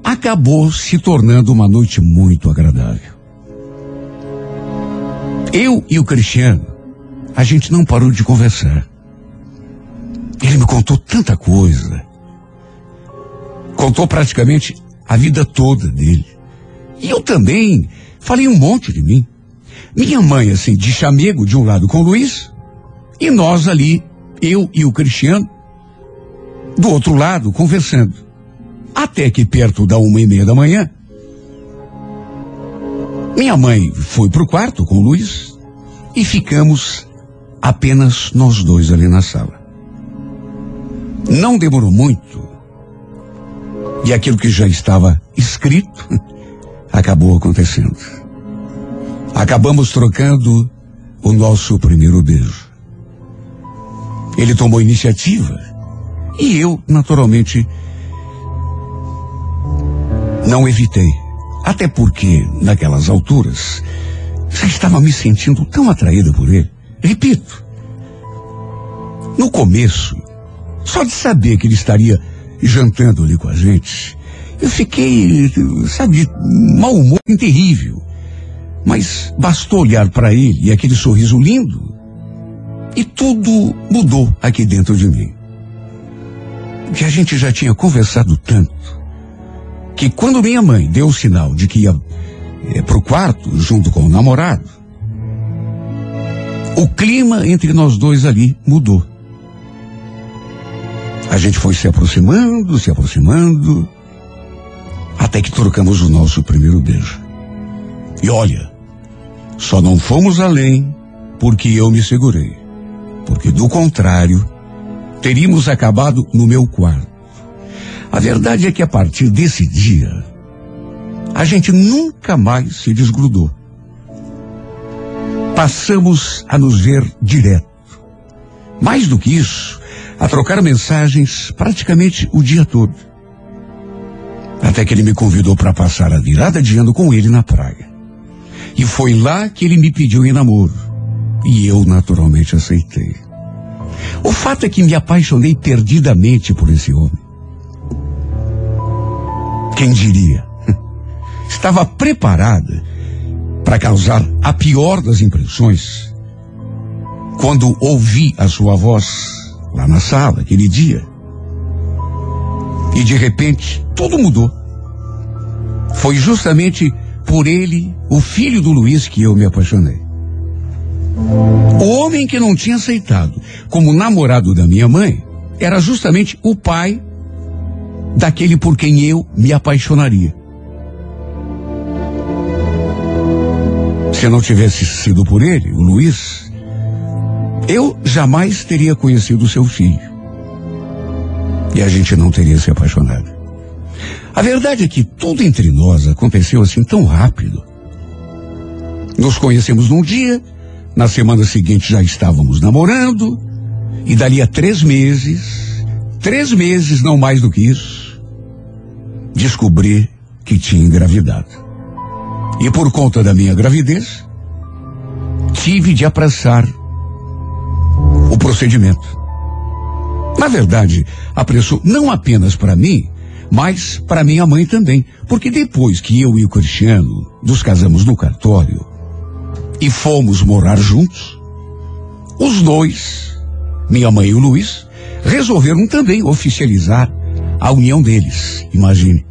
acabou se tornando uma noite muito agradável. Eu e o Cristiano, a gente não parou de conversar. Ele me contou tanta coisa. Contou praticamente a vida toda dele. E eu também falei um monte de mim. Minha mãe, assim, de chamego de um lado com o Luiz, e nós ali, eu e o Cristiano, do outro lado, conversando. Até que perto da uma e meia da manhã, minha mãe foi pro quarto com o Luiz e ficamos apenas nós dois ali na sala. Não demorou muito E aquilo que já estava escrito acabou acontecendo. Acabamos trocando o nosso primeiro beijo. Ele tomou iniciativa e eu, naturalmente, não evitei. Até porque, naquelas alturas, já estava me sentindo tão atraída por ele. Repito, no começo, só de saber que ele estaria jantando ali com a gente, eu fiquei, sabe, de mau humor terrível. Mas bastou olhar para ele e aquele sorriso lindo, e tudo mudou aqui dentro de mim. Que a gente já tinha conversado tanto, que quando minha mãe deu o sinal de que ia é, para o quarto junto com o namorado, o clima entre nós dois ali mudou. A gente foi se aproximando, se aproximando, até que trocamos o nosso primeiro beijo. E olha, só não fomos além porque eu me segurei. Porque do contrário, teríamos acabado no meu quarto. A verdade é que a partir desse dia, a gente nunca mais se desgrudou. Passamos a nos ver direto. Mais do que isso, a trocar mensagens praticamente o dia todo. Até que ele me convidou para passar a virada de ano com ele na praia. E foi lá que ele me pediu em namoro. E eu naturalmente aceitei. O fato é que me apaixonei perdidamente por esse homem. Quem diria? Estava preparada para causar a pior das impressões quando ouvi a sua voz lá na sala aquele dia. E de repente, tudo mudou. Foi justamente por ele, o filho do Luiz, que eu me apaixonei. O homem que não tinha aceitado como namorado da minha mãe era justamente o pai daquele por quem eu me apaixonaria. Se não tivesse sido por ele, o Luiz, eu jamais teria conhecido seu filho. E a gente não teria se apaixonado. A verdade é que tudo entre nós aconteceu assim tão rápido. Nos conhecemos num dia, na semana seguinte já estávamos namorando, e dali a três meses, três meses, não mais do que isso, descobri que tinha engravidado. E por conta da minha gravidez, tive de apressar o procedimento. Na verdade, apressou não apenas para mim, mas para minha mãe também. Porque depois que eu e o Cristiano nos casamos no cartório e fomos morar juntos, os dois, minha mãe e o Luiz, resolveram também oficializar a união deles. Imagine,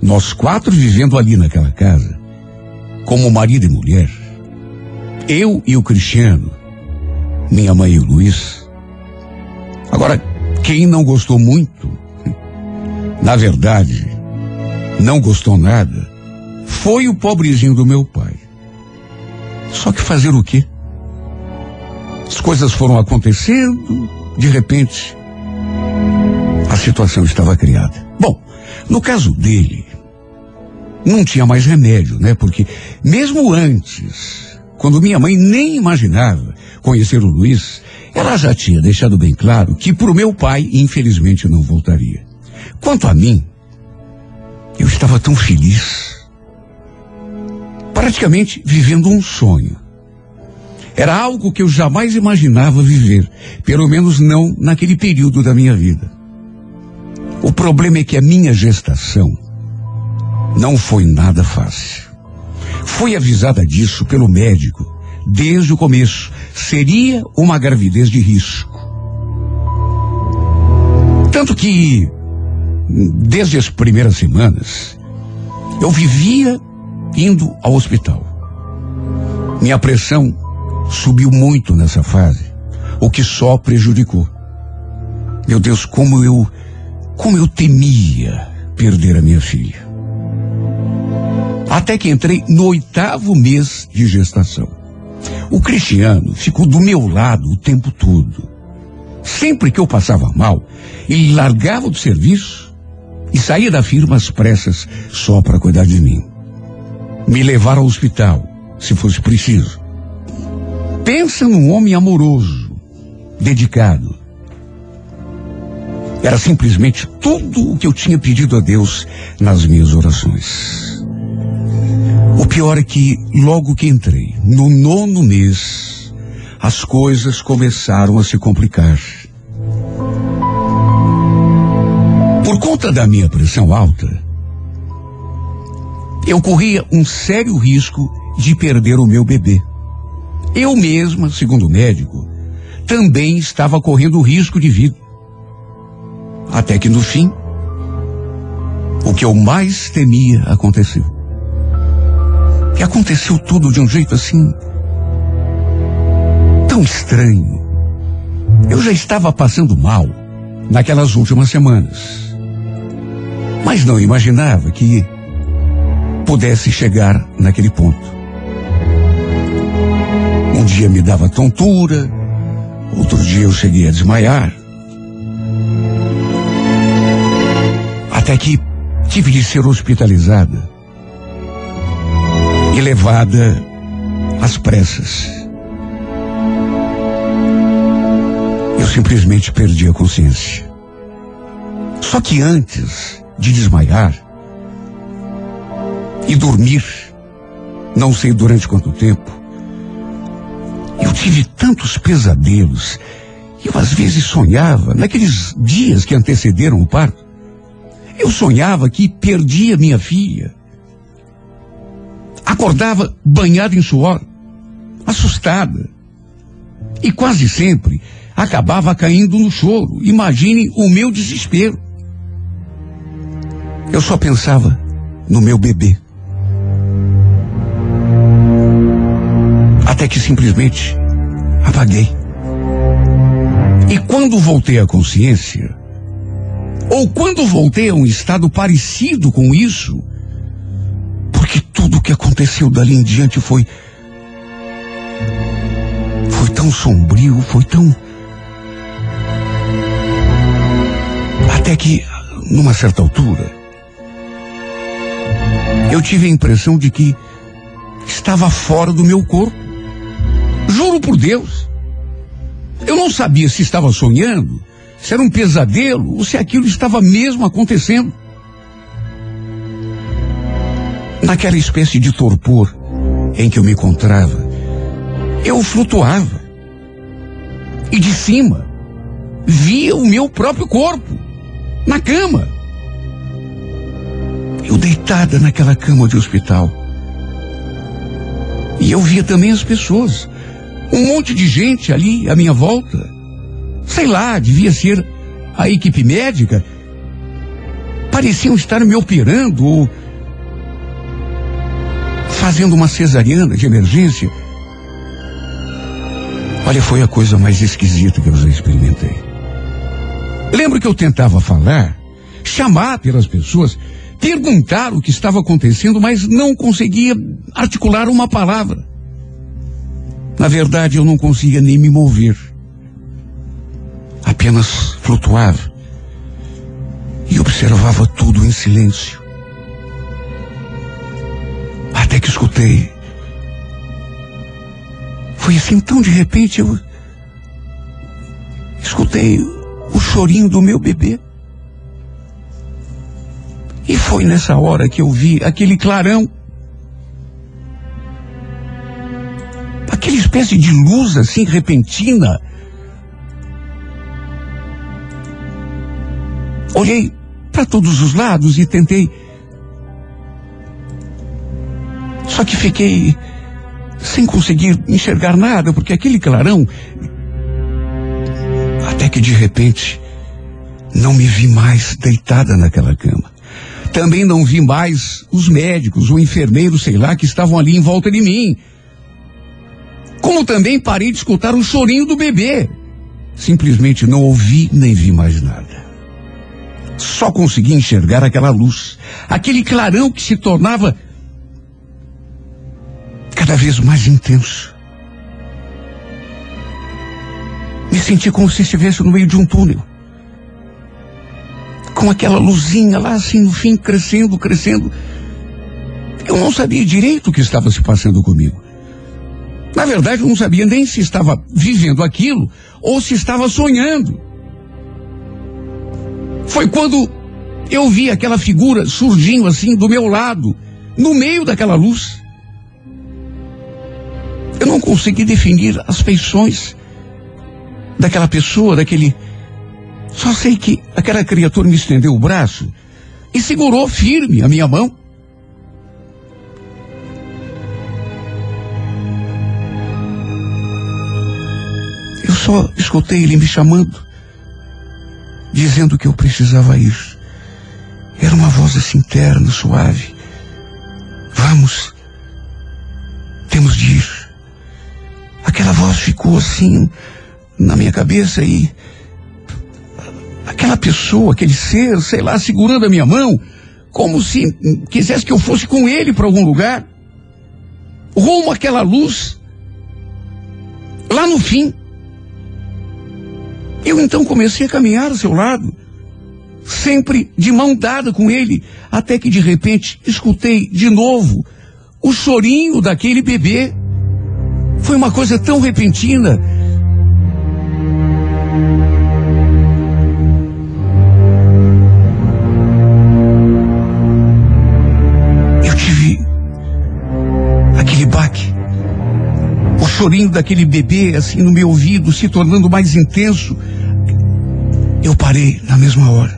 nós quatro vivendo ali naquela casa, como marido e mulher, eu e o Cristiano, minha mãe e o Luiz. Agora, quem não gostou muito, na verdade, não gostou nada, foi o pobrezinho do meu pai. Só que fazer o quê? As coisas foram acontecendo, de repente, a situação estava criada. Bom, no caso dele, não tinha mais remédio, né? Porque mesmo antes, quando minha mãe nem imaginava conhecer o Luiz, ela já tinha deixado bem claro que para o meu pai, infelizmente, não voltaria. Quanto a mim, eu estava tão feliz, praticamente vivendo um sonho. Era algo que eu jamais imaginava viver, pelo menos não naquele período da minha vida. O problema é que a minha gestação não foi nada fácil. Fui avisada disso pelo médico desde o começo. Seria uma gravidez de risco. Tanto que, desde as primeiras semanas, eu vivia indo ao hospital. Minha pressão subiu muito nessa fase, o que só prejudicou. Meu Deus, como eu, como eu temia perder a minha filha. Até que entrei no oitavo mês de gestação. O Cristiano ficou do meu lado o tempo todo. Sempre que eu passava mal, ele largava do serviço e saí da firma às pressas só para cuidar de mim. Me levar ao hospital, se fosse preciso. Pensa num homem amoroso, dedicado. Era simplesmente tudo o que eu tinha pedido a Deus nas minhas orações. O pior é que, logo que entrei, no nono mês, as coisas começaram a se complicar. Por conta da minha pressão alta, eu corria um sério risco de perder o meu bebê. Eu mesma, segundo o médico, também estava correndo risco de vida. Até que no fim, o que eu mais temia aconteceu. E aconteceu tudo de um jeito assim tão estranho. Eu já estava passando mal naquelas últimas semanas mas não imaginava que pudesse chegar naquele ponto. Um dia me dava tontura, outro dia eu cheguei a desmaiar. Até que tive de ser hospitalizada e levada às pressas. Eu simplesmente perdi a consciência. Só que antes de desmaiar e dormir, não sei durante quanto tempo. Eu tive tantos pesadelos. Eu às vezes sonhava, naqueles dias que antecederam o parto, eu sonhava que perdia minha filha. Acordava banhada em suor, assustada. E quase sempre acabava caindo no choro. Imagine o meu desespero. Eu só pensava no meu bebê. Até que simplesmente apaguei. E quando voltei à consciência, ou quando voltei a um estado parecido com isso, tudo o que aconteceu dali em diante foi. Foi tão sombrio, foi tão. Até que, numa certa altura, eu tive a impressão de que estava fora do meu corpo. Juro por Deus. Eu não sabia se estava sonhando, se era um pesadelo ou se aquilo estava mesmo acontecendo. Naquela espécie de torpor em que eu me encontrava, eu flutuava. E de cima, via o meu próprio corpo, na cama. Eu deitada naquela cama de hospital. E eu via também as pessoas. Um monte de gente ali à minha volta. Sei lá, devia ser a equipe médica. Pareciam estar me operando ou fazendo uma cesariana de emergência. Olha, foi a coisa mais esquisita que eu já experimentei. Lembro que eu tentava falar, chamar pelas pessoas, perguntar o que estava acontecendo, mas não conseguia articular uma palavra. Na verdade, eu não conseguia nem me mover. Apenas flutuava e observava tudo em silêncio. Até que escutei. Foi assim tão de repente eu escutei o chorinho do meu bebê. E foi nessa hora que eu vi aquele clarão. Aquela espécie de luz assim repentina. Olhei para todos os lados e tentei. Só que fiquei sem conseguir enxergar nada, porque aquele clarão. Até que de repente não me vi mais deitada naquela cama. Também não vi mais os médicos, o enfermeiro, sei lá, que estavam ali em volta de mim. Como também parei de escutar o chorinho do bebê. Simplesmente não ouvi nem vi mais nada. Só consegui enxergar aquela luz, aquele clarão que se tornava cada vez mais intenso. Me senti como se estivesse no meio de um túnel com aquela luzinha lá assim no fim, crescendo, crescendo. Eu não sabia direito o que estava se passando comigo. Na verdade, eu não sabia nem se estava vivendo aquilo ou se estava sonhando. Foi quando eu vi aquela figura surgindo assim do meu lado, no meio daquela luz. Eu não consegui definir as feições daquela pessoa, daquele. Só sei que aquela criatura me estendeu o braço e segurou firme a minha mão. Eu só escutei ele me chamando, dizendo que eu precisava ir. Era uma voz assim interna, suave. Vamos, temos de ir. Aquela voz ficou assim na minha cabeça e aquela pessoa, aquele ser, sei lá, segurando a minha mão, como se quisesse que eu fosse com ele para algum lugar, rumo àquela luz, lá no fim. Eu então comecei a caminhar ao seu lado, sempre de mão dada com ele, até que de repente escutei de novo o chorinho daquele bebê. Foi uma coisa tão repentina. Eu tive aquele baque. O chorinho daquele bebê assim no meu ouvido se tornando mais intenso. Eu parei na mesma hora.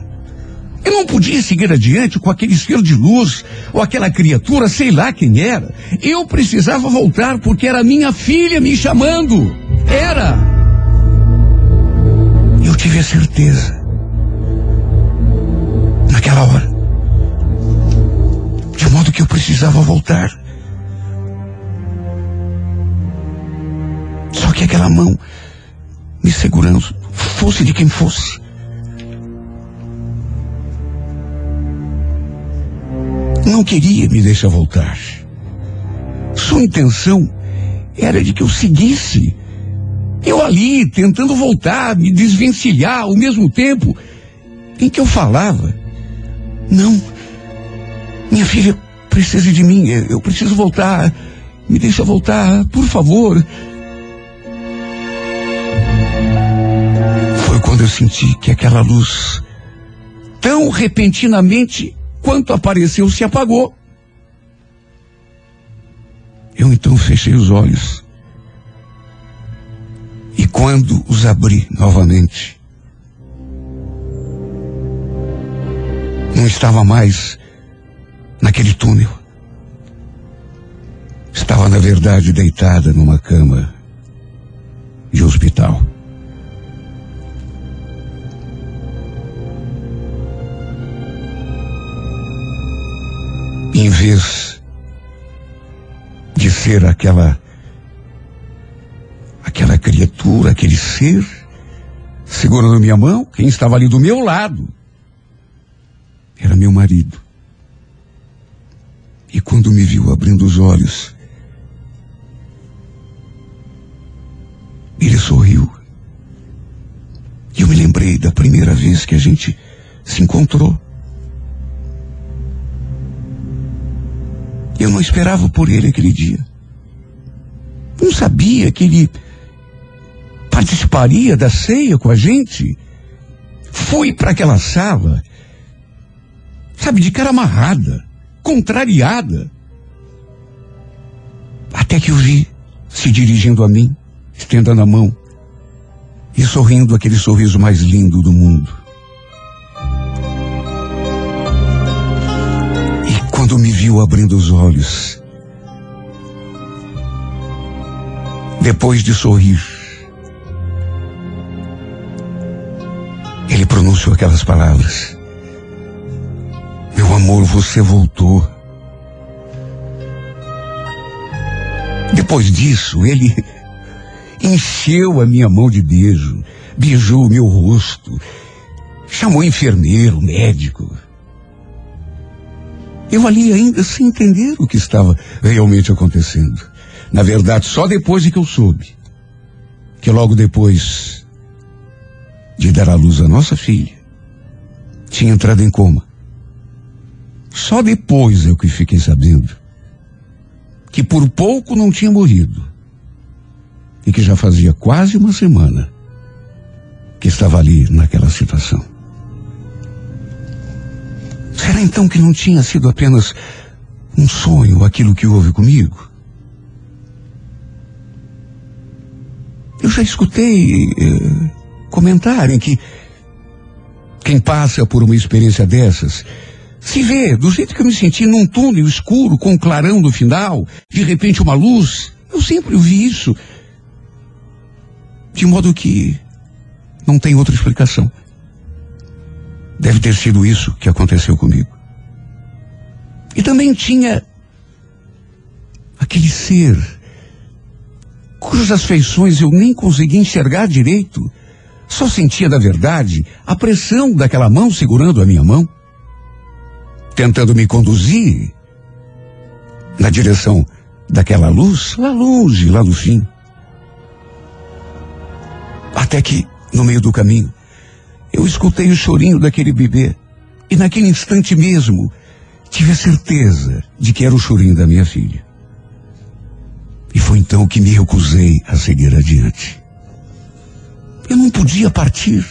Eu não podia seguir adiante com aquele ser de luz ou aquela criatura, sei lá quem era. Eu precisava voltar porque era minha filha me chamando. Era. Eu tive a certeza. Naquela hora. De modo que eu precisava voltar. Só que aquela mão me segurando, fosse de quem fosse. Não queria me deixar voltar. Sua intenção era de que eu seguisse. Eu ali, tentando voltar, me desvencilhar ao mesmo tempo em que eu falava. Não. Minha filha precisa de mim. Eu preciso voltar. Me deixa voltar, por favor. Foi quando eu senti que aquela luz, tão repentinamente Quanto apareceu, se apagou. Eu então fechei os olhos. E quando os abri novamente, não estava mais naquele túnel. Estava, na verdade, deitada numa cama de hospital. Em vez de ser aquela aquela criatura, aquele ser segurando minha mão, quem estava ali do meu lado era meu marido. E quando me viu abrindo os olhos, ele sorriu. E eu me lembrei da primeira vez que a gente se encontrou. Eu não esperava por ele aquele dia. Não sabia que ele participaria da ceia com a gente. Fui para aquela sala, sabe, de cara amarrada, contrariada. Até que o vi se dirigindo a mim, estendendo a mão e sorrindo aquele sorriso mais lindo do mundo. Quando me viu abrindo os olhos. Depois de sorrir, ele pronunciou aquelas palavras: Meu amor, você voltou. Depois disso, ele encheu a minha mão de beijo, beijou o meu rosto, chamou enfermeiro, médico. Eu ali ainda sem entender o que estava realmente acontecendo. Na verdade, só depois de que eu soube que logo depois de dar à luz a nossa filha, tinha entrado em coma. Só depois eu que fiquei sabendo que por pouco não tinha morrido e que já fazia quase uma semana que estava ali naquela situação. Será então que não tinha sido apenas um sonho aquilo que houve comigo? Eu já escutei eh, comentarem que quem passa por uma experiência dessas se vê do jeito que eu me senti num túnel escuro com um clarão no final, de repente uma luz. Eu sempre ouvi isso. De modo que não tem outra explicação. Deve ter sido isso que aconteceu comigo. E também tinha aquele ser cujas feições eu nem conseguia enxergar direito. Só sentia da verdade a pressão daquela mão segurando a minha mão, tentando me conduzir na direção daquela luz, lá longe, lá no fim. Até que, no meio do caminho, eu escutei o chorinho daquele bebê. E naquele instante mesmo, tive a certeza de que era o chorinho da minha filha. E foi então que me recusei a seguir adiante. Eu não podia partir.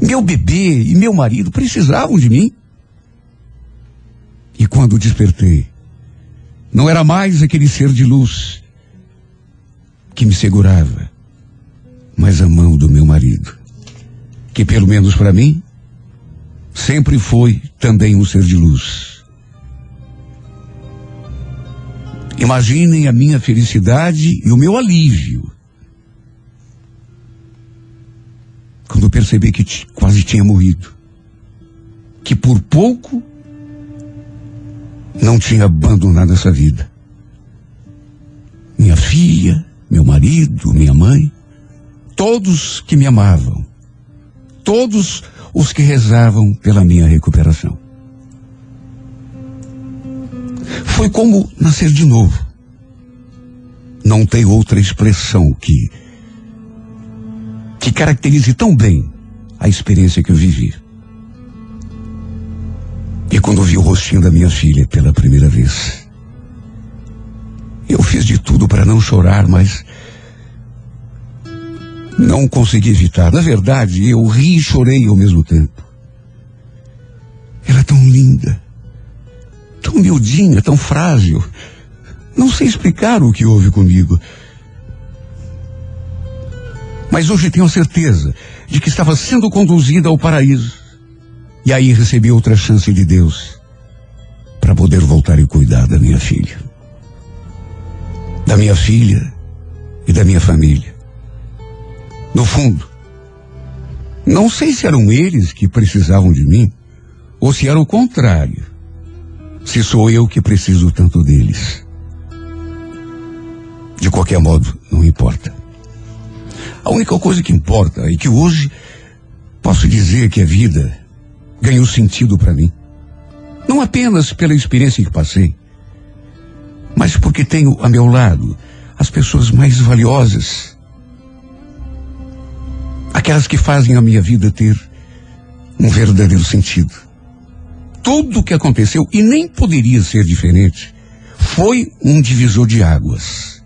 Meu bebê e meu marido precisavam de mim. E quando despertei, não era mais aquele ser de luz que me segurava, mas a mão do meu marido, que pelo menos para mim, sempre foi também um ser de luz. Imaginem a minha felicidade e o meu alívio. Quando percebi que quase tinha morrido. Que por pouco não tinha abandonado essa vida. Minha filha, meu marido, minha mãe, todos que me amavam, todos os que rezavam pela minha recuperação. Foi como nascer de novo. Não tem outra expressão que que caracterize tão bem a experiência que eu vivi. E quando vi o rostinho da minha filha pela primeira vez, eu fiz de tudo para não chorar, mas não consegui evitar. Na verdade, eu ri e chorei ao mesmo tempo. Ela é tão linda tão miudinha, tão frágil. Não sei explicar o que houve comigo. Mas hoje tenho certeza de que estava sendo conduzida ao paraíso. E aí recebi outra chance de Deus para poder voltar e cuidar da minha filha. Da minha filha e da minha família. No fundo, não sei se eram eles que precisavam de mim ou se era o contrário se sou eu que preciso tanto deles. De qualquer modo, não importa. A única coisa que importa é que hoje posso dizer que a vida ganhou sentido para mim. Não apenas pela experiência que passei, mas porque tenho a meu lado as pessoas mais valiosas. Aquelas que fazem a minha vida ter um verdadeiro sentido tudo o que aconteceu, e nem poderia ser diferente, foi um divisor de águas.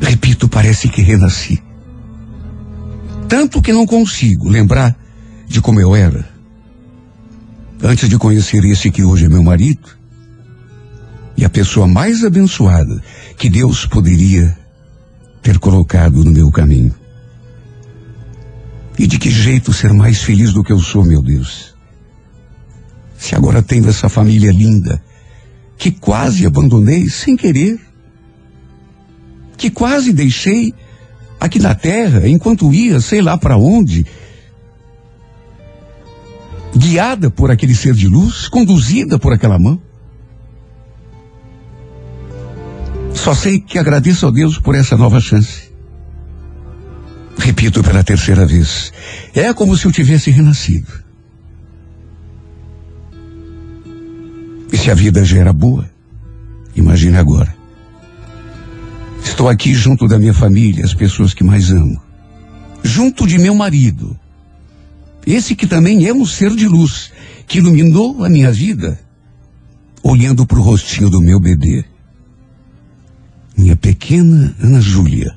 Repito, parece que renasci. Tanto que não consigo lembrar de como eu era antes de conhecer esse que hoje é meu marido e a pessoa mais abençoada que Deus poderia ter colocado no meu caminho. E de que jeito ser mais feliz do que eu sou, meu Deus? Se agora tenho essa família linda, que quase abandonei sem querer, que quase deixei aqui na terra enquanto ia, sei lá para onde, guiada por aquele ser de luz, conduzida por aquela mão. Só sei que agradeço a Deus por essa nova chance. Repito pela terceira vez. É como se eu tivesse renascido. E se a vida já era boa, imagine agora. Estou aqui junto da minha família, as pessoas que mais amo. Junto de meu marido, Esse que também é um ser de luz, que iluminou a minha vida, olhando para o rostinho do meu bebê. Minha pequena Ana Júlia,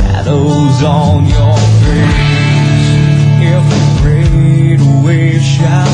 shadows on your face. Every great wave shadows.